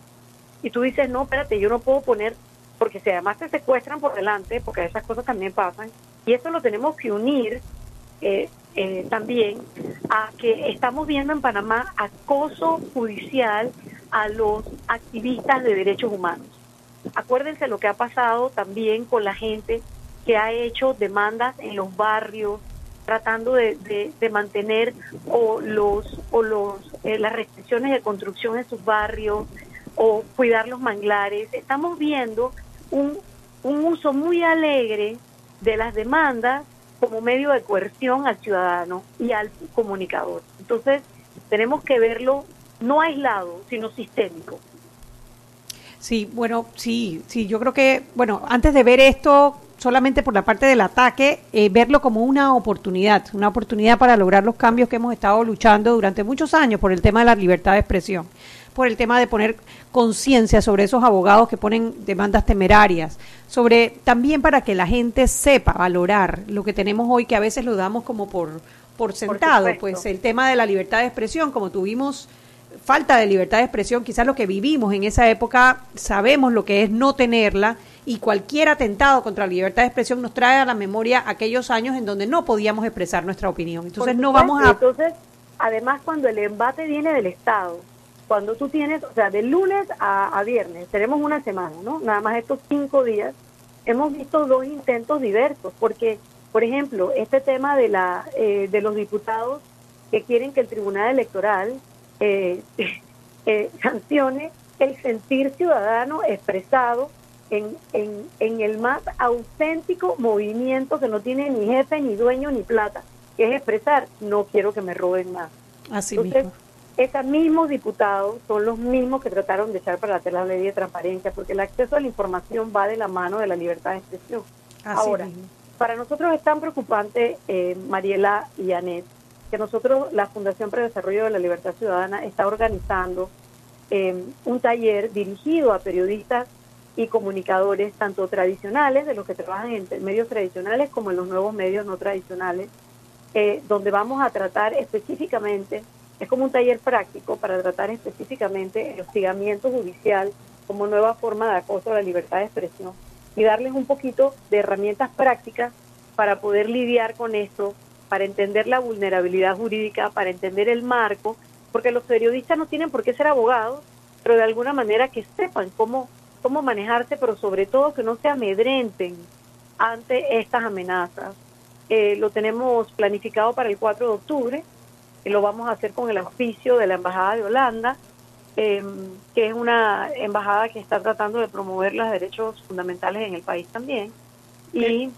Y tú dices, no, espérate, yo no puedo poner, porque si además te secuestran por delante, porque esas cosas también pasan, y eso lo tenemos que unir eh, eh, también a que estamos viendo en Panamá acoso judicial a los activistas de derechos humanos. Acuérdense lo que ha pasado también con la gente que ha hecho demandas en los barrios, tratando de, de, mantener o los o los eh, las restricciones de construcción en sus barrios o cuidar los manglares. Estamos viendo un, un uso muy alegre de las demandas como medio de coerción al ciudadano y al comunicador. Entonces, tenemos que verlo no aislado, sino sistémico. Sí, bueno, sí, sí, yo creo que, bueno, antes de ver esto solamente por la parte del ataque, eh, verlo como una oportunidad, una oportunidad para lograr los cambios que hemos estado luchando durante muchos años por el tema de la libertad de expresión, por el tema de poner conciencia sobre esos abogados que ponen demandas temerarias, sobre también para que la gente sepa valorar lo que tenemos hoy, que a veces lo damos como por, por sentado, pues el tema de la libertad de expresión, como tuvimos falta de libertad de expresión, quizás lo que vivimos en esa época, sabemos lo que es no tenerla y cualquier atentado contra la libertad de expresión nos trae a la memoria aquellos años en donde no podíamos expresar nuestra opinión. Entonces no vamos a... Entonces, además cuando el embate viene del Estado, cuando tú tienes, o sea, de lunes a, viernes, tenemos una semana, ¿no? Nada más estos cinco días, hemos visto dos intentos diversos, porque, por ejemplo, este tema de, la, eh, de los diputados que quieren que el Tribunal Electoral eh, eh, sancione el sentir ciudadano expresado en, en, en, el más auténtico movimiento que no tiene ni jefe, ni dueño, ni plata, que es expresar, no quiero que me roben más. Así Entonces, Esos mismos diputados son los mismos que trataron de echar para atrás la ley de transparencia, porque el acceso a la información va de la mano de la libertad de expresión. Ahora, para nosotros es tan preocupante, eh, Mariela y Anet, que nosotros, la Fundación para el Desarrollo de la Libertad Ciudadana, está organizando eh, un taller dirigido a periodistas y comunicadores, tanto tradicionales, de los que trabajan en medios tradicionales, como en los nuevos medios no tradicionales, eh, donde vamos a tratar específicamente, es como un taller práctico para tratar específicamente el hostigamiento judicial como nueva forma de acoso a la libertad de expresión y darles un poquito de herramientas prácticas para poder lidiar con esto, para entender la vulnerabilidad jurídica, para entender el marco, porque los periodistas no tienen por qué ser abogados, pero de alguna manera que sepan cómo cómo manejarse, pero sobre todo que no se amedrenten ante estas amenazas. Eh, lo tenemos planificado para el 4 de octubre, lo vamos a hacer con el auspicio de la Embajada de Holanda, em, que es una embajada que está tratando de promover los derechos fundamentales en el país también. Y,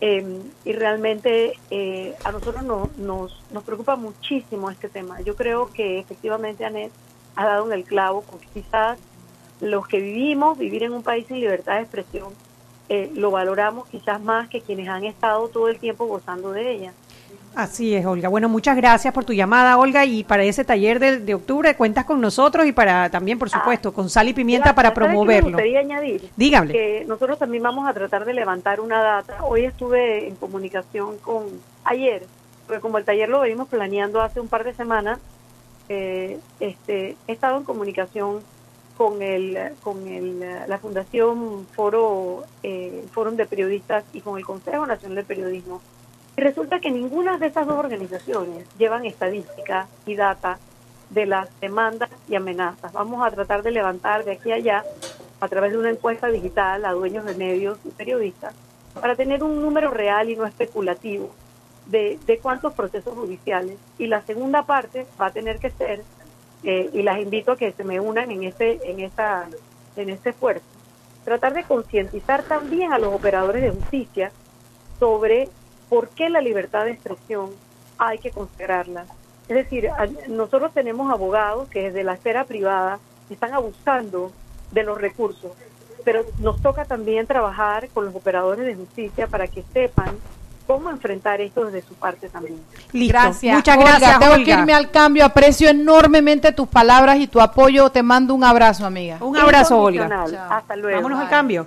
em, y realmente eh, a nosotros no, nos, nos preocupa muchísimo este tema. Yo creo que efectivamente Anet ha dado en el clavo con quizás los que vivimos, vivir en un país sin libertad de expresión, eh, lo valoramos quizás más que quienes han estado todo el tiempo gozando de ella. Así es, Olga. Bueno, muchas gracias por tu llamada, Olga, y para ese taller de, de octubre cuentas con nosotros y para también, por ah, supuesto, con Sal y Pimienta para promoverlo. Me gustaría añadir Dígame. que nosotros también vamos a tratar de levantar una data. Hoy estuve en comunicación con, ayer, porque como el taller lo venimos planeando hace un par de semanas, eh, este, he estado en comunicación con el con el, la Fundación Foro eh, Fórum de Periodistas y con el Consejo Nacional de Periodismo. Y resulta que ninguna de esas dos organizaciones llevan estadística y data de las demandas y amenazas. Vamos a tratar de levantar de aquí a allá, a través de una encuesta digital a dueños de medios y periodistas, para tener un número real y no especulativo de, de cuántos procesos judiciales. Y la segunda parte va a tener que ser eh, y las invito a que se me unan en ese en esa en este esfuerzo tratar de concientizar también a los operadores de justicia sobre por qué la libertad de expresión hay que consagrarla es decir nosotros tenemos abogados que desde la esfera privada están abusando de los recursos pero nos toca también trabajar con los operadores de justicia para que sepan cómo enfrentar esto desde su parte también. Listo. Gracias. Muchas Olga, gracias, Tengo que Olga. irme al cambio. Aprecio enormemente tus palabras y tu apoyo. Te mando un abrazo, amiga. Un abrazo, Olga. Incondicional. Hasta luego. Vámonos al cambio.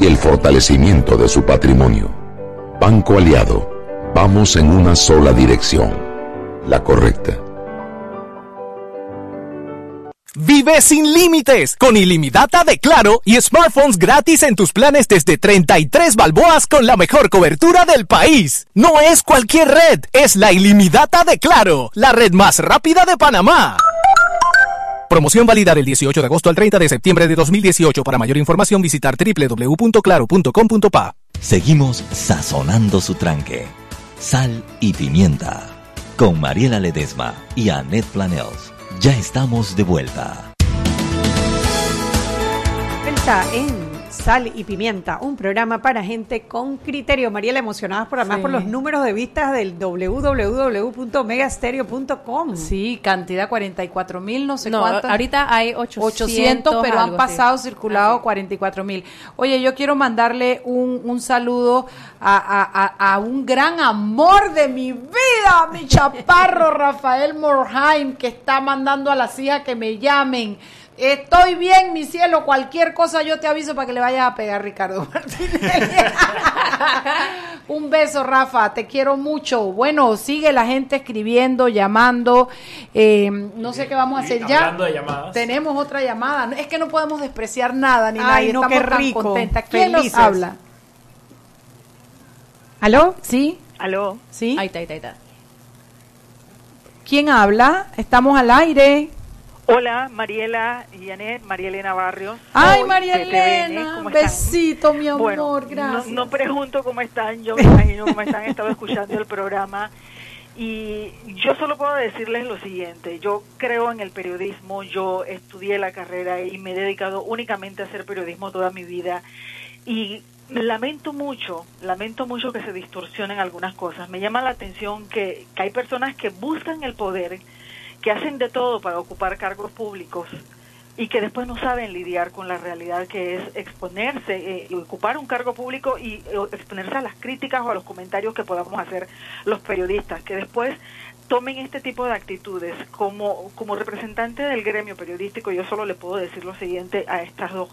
y el fortalecimiento de su patrimonio. Banco Aliado, vamos en una sola dirección, la correcta. Vive sin límites con ilimitada de Claro y smartphones gratis en tus planes desde 33 balboas con la mejor cobertura del país. No es cualquier red, es la ilimitada de Claro, la red más rápida de Panamá. Promoción válida del 18 de agosto al 30 de septiembre de 2018. Para mayor información visitar www.claro.com.pa. Seguimos sazonando su tranque. Sal y pimienta. Con Mariela Ledesma y Annette Planels. Ya estamos de vuelta. Vuelta en Sal y Pimienta, un programa para gente con criterio. Mariela, emocionadas por además Sí. por los números de vistas del www.megastereo.com. Sí, cantidad 44 mil, no sé No, cuántas. ahorita hay 800, 800, pero han pasado sí. circulado 44 mil. Oye, yo quiero mandarle un, un saludo a, a- a- a un gran amor de mi vida, mi chaparro Rafael Morheim, que está mandando a las hijas que me llamen. Estoy bien, mi cielo. Cualquier cosa yo te aviso para que le vayas a pegar, Ricardo Martínez. Un beso, Rafa. Te quiero mucho. Bueno, sigue la gente escribiendo, llamando. Eh, no sé qué vamos a hacer ya. hablando de llamadas. Tenemos otra llamada. Es que no podemos despreciar nada ni Ay, nadie. no, Estamos qué tan contentas. ¿Quién nos habla? ¿Aló? ¿Sí? Aló. ¿Sí? Ahí está, ahí está, ahí está. ¿Quién habla? Estamos al aire. Hola, Mariela y Anet, María Elena Barrios. Ay, María Elena. Besito, mi amor. Bueno, gracias. No, no pregunto cómo están, yo me imagino cómo están, he estado escuchando el programa. Y yo solo puedo decirles lo siguiente, yo creo en el periodismo, yo estudié la carrera y me he dedicado únicamente a hacer periodismo toda mi vida. Y lamento mucho, lamento mucho que se distorsionen algunas cosas. Me llama la atención que, que hay personas que buscan el poder, que hacen de todo para ocupar cargos públicos y que después no saben lidiar con la realidad que es exponerse eh, ocupar un cargo público y eh, exponerse a las críticas o a los comentarios que podamos hacer los periodistas, que después tomen este tipo de actitudes. Como, como representante del gremio periodístico, yo solo le puedo decir lo siguiente a estas dos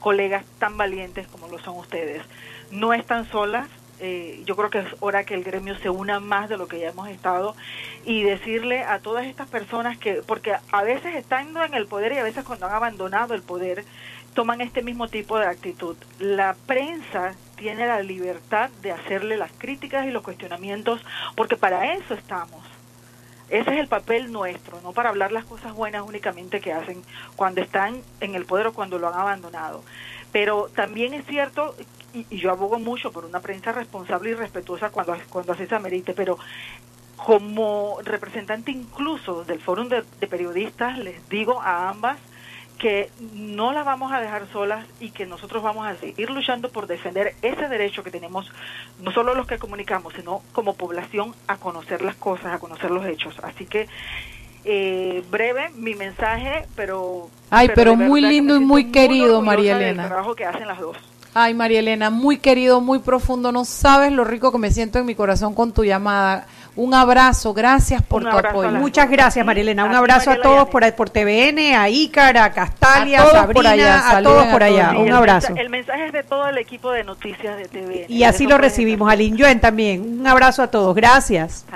colegas tan valientes como lo son ustedes. No están solas, eh, yo creo que es hora que el gremio se una más de lo que ya hemos estado y decirle a todas estas personas que, porque a veces estando en el poder y a veces cuando han abandonado el poder, toman este mismo tipo de actitud. La prensa tiene la libertad de hacerle las críticas y los cuestionamientos porque para eso estamos. Ese es el papel nuestro, no para hablar las cosas buenas únicamente que hacen cuando están en el poder o cuando lo han abandonado. Pero también es cierto, y, y yo abogo mucho por una prensa responsable y respetuosa cuando, cuando así se amerite, pero como representante incluso del Fórum de, de Periodistas, les digo a ambas que no las vamos a dejar solas y que nosotros vamos a seguir luchando por defender ese derecho que tenemos, no solo los que comunicamos, sino como población a conocer las cosas, a conocer los hechos. Así que eh, breve mi mensaje, pero... Ay, pero, muy lindo y muy querido, María Elena. trabajo que hacen las dos. Ay, María Elena, muy querido, muy profundo. No sabes lo rico que me siento en mi corazón con tu llamada. Un abrazo, gracias por Un tu apoyo. Muchas gracias, Marilena. Un abrazo a todos por, por TVN, a Ícara, a Castalia, A todos Sabrina, por allá, a todos por Un abrazo. El mensaje es de todo el equipo de noticias de TVN. Y así lo recibimos. A Linyuen también. Un abrazo a todos. Gracias.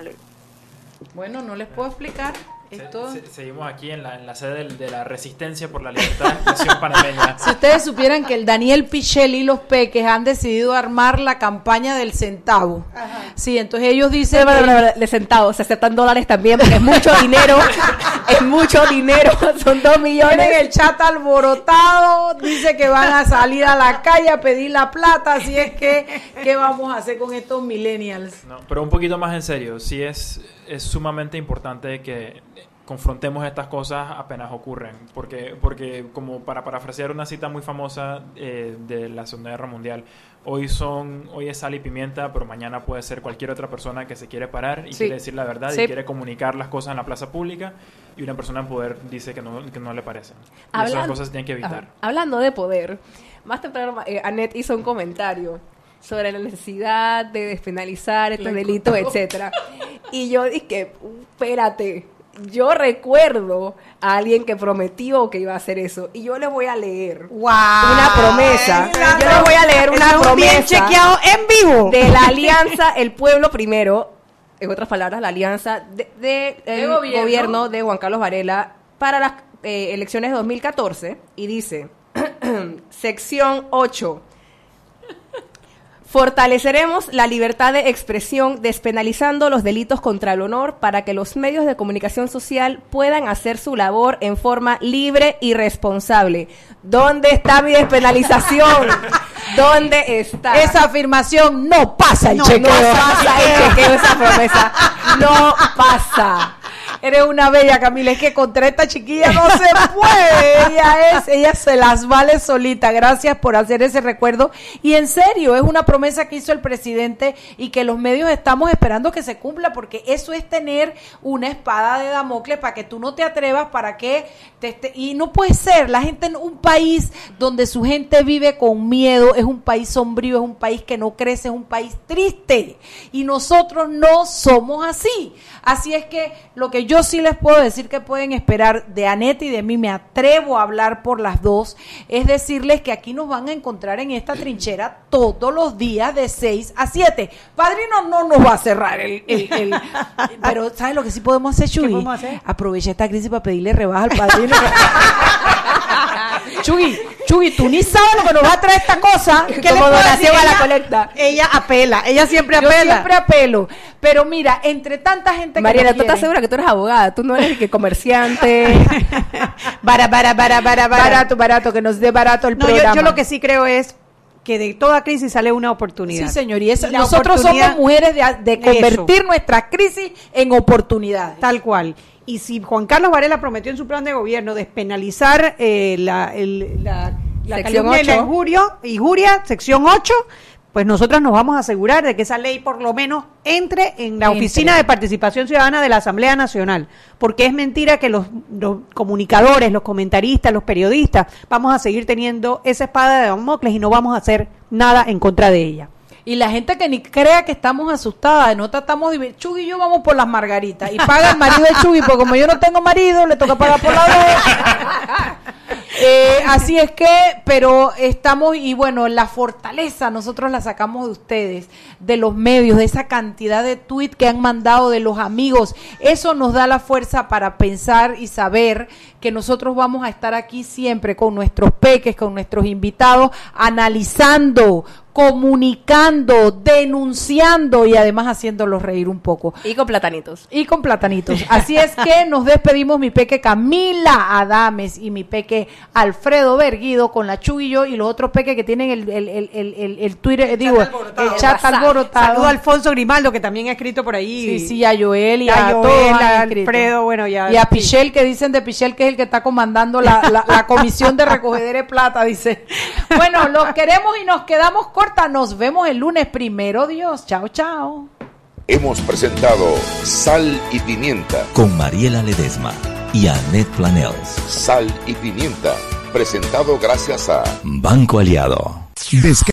Bueno, no les puedo explicar. Esto... Se- seguimos aquí en la, en la sede de la resistencia por la libertad de expresión panameña. Si ustedes supieran que el Daniel Pichel y los Peques han decidido armar la campaña del centavo. Sí, entonces ellos dicen... De centavos, se aceptan dólares también, porque es mucho dinero es mucho dinero, son dos millones. Tienen el chat alborotado, dice que van a salir a la calle a pedir la plata, así es que, ¿qué vamos a hacer con estos millennials? No, pero un poquito más en serio, sí es, es sumamente importante que confrontemos estas cosas apenas ocurren, porque, porque como para parafrasear una cita muy famosa eh, de la Segunda Guerra Mundial, hoy son, hoy es sal y pimienta, pero mañana puede ser cualquier otra persona que se quiere parar y Sí. quiere decir la verdad Sí. y quiere comunicar las cosas en la plaza pública y una persona en poder dice que no, que no le parecen. Y esas cosas se tienen que evitar. Hablando de poder, más temprano eh, Annette hizo un comentario sobre la necesidad de despenalizar estos delitos, etcétera. Y yo dije, espérate, yo recuerdo a alguien que prometió que iba a hacer eso y yo les voy a leer una promesa. Yo les voy a leer una un bien promesa chequeado en vivo. de la alianza El Pueblo Primero, en otras palabras, la alianza de, de- De el gobierno. gobierno. de Juan Carlos Varela para las eh, elecciones de 2014 y dice, sección 8, Fortaleceremos la libertad de expresión despenalizando los delitos contra el honor para que los medios de comunicación social puedan hacer su labor en forma libre y responsable. ¿Dónde está mi despenalización? ¿Dónde está? Esa afirmación no pasa el no, chequeo. no pasa el chequeo, esa promesa. No pasa. Eres una bella, Camila. Es que contra esta chiquilla no se puede. Ella es, ella se las vale solita. Gracias por hacer ese recuerdo. Y en serio, es una promesa que hizo el presidente y que los medios estamos esperando que se cumpla, porque eso es tener una espada de Damocles para que tú no te atrevas, para que te y no puede ser. La gente en un país donde su gente vive con miedo, es un país sombrío, es un país que no crece, es un país triste. Y nosotros no somos así. Así es que lo que yo sí les puedo decir que pueden esperar de Anette y de mí, me atrevo a hablar por las dos, es decirles que aquí nos van a encontrar en esta trinchera todos los días de 6 a 7. Padrino no nos va a cerrar el... el- el- pero ¿sabes lo que sí podemos hacer, Chuy? podemos hacer? Aprovecha esta crisis para pedirle rebaja al padrino. Chuy, Chuy, tú ni sabes lo que nos va a traer esta cosa. ¿Qué le Como donación decir? a la colecta. Ella apela, ella siempre Yo apela. siempre apelo. Pero mira, entre tanta gente que Mariana, nos ¿tú estás segura que tú eres abogada? Tú no eres que comerciante. Bara, bara, bara, bara, bara. Barato, barato, que nos dé barato el No, yo, programa. yo lo que sí creo es que de toda crisis sale una oportunidad. Sí, señor, y esa- la nosotros oportunidad- somos mujeres de, de Eso. convertir nuestra crisis en oportunidades. Tal cual. Y si Juan Carlos Varela prometió en su plan de gobierno despenalizar eh, la, el- la, la Sección calumnia y la 8. injurio- injuria, sección 8, pues nosotros nos vamos a asegurar de que esa ley por lo menos entre en la Entre. Oficina de Participación Ciudadana de la Asamblea Nacional. Porque es mentira que los, los comunicadores, los comentaristas, los periodistas, vamos a seguir teniendo esa espada de Damocles y no vamos a hacer nada en contra de ella. Y la gente que ni crea que estamos asustadas, no tratamos de... Chugui y yo vamos por las margaritas. Y paga el marido de Chugui, porque como yo no tengo marido, le toca pagar por la dos. Eh, así es que, pero estamos, y bueno, la fortaleza nosotros la sacamos de ustedes, de los medios, de esa cantidad de tweets que han mandado de los amigos. Eso nos da la fuerza para pensar y saber que nosotros vamos a estar aquí siempre con nuestros peques, con nuestros invitados, analizando, comunicando, denunciando y además haciéndolos reír un poco. y con platanitos. Y con platanitos. Así es que nos despedimos mi peque Camila Adames y mi peque Alfredo Berguido con la Chu y yo y los otros peques que tienen el, el, el, el, el- el Twitter, digo, el chat alborotado. Saludo a Alfonso Grimaldo, que también ha escrito por ahí. Sí, sí, a Joel y Y a a, Joel, todos a han escrito. Alfredo, bueno, ya- Y a sí. Pichel, que dicen de Pichel que es el que está comandando la, la, la comisión de recogedera de plata, dice. Bueno, los queremos y nos quedamos cortas. Nos vemos el lunes primero, Dios. Chao, chao. Hemos presentado Sal y Pimienta. Con Mariela Ledesma y Annette Planels. Sal y Pimienta. Presentado gracias a Banco Aliado. Desca-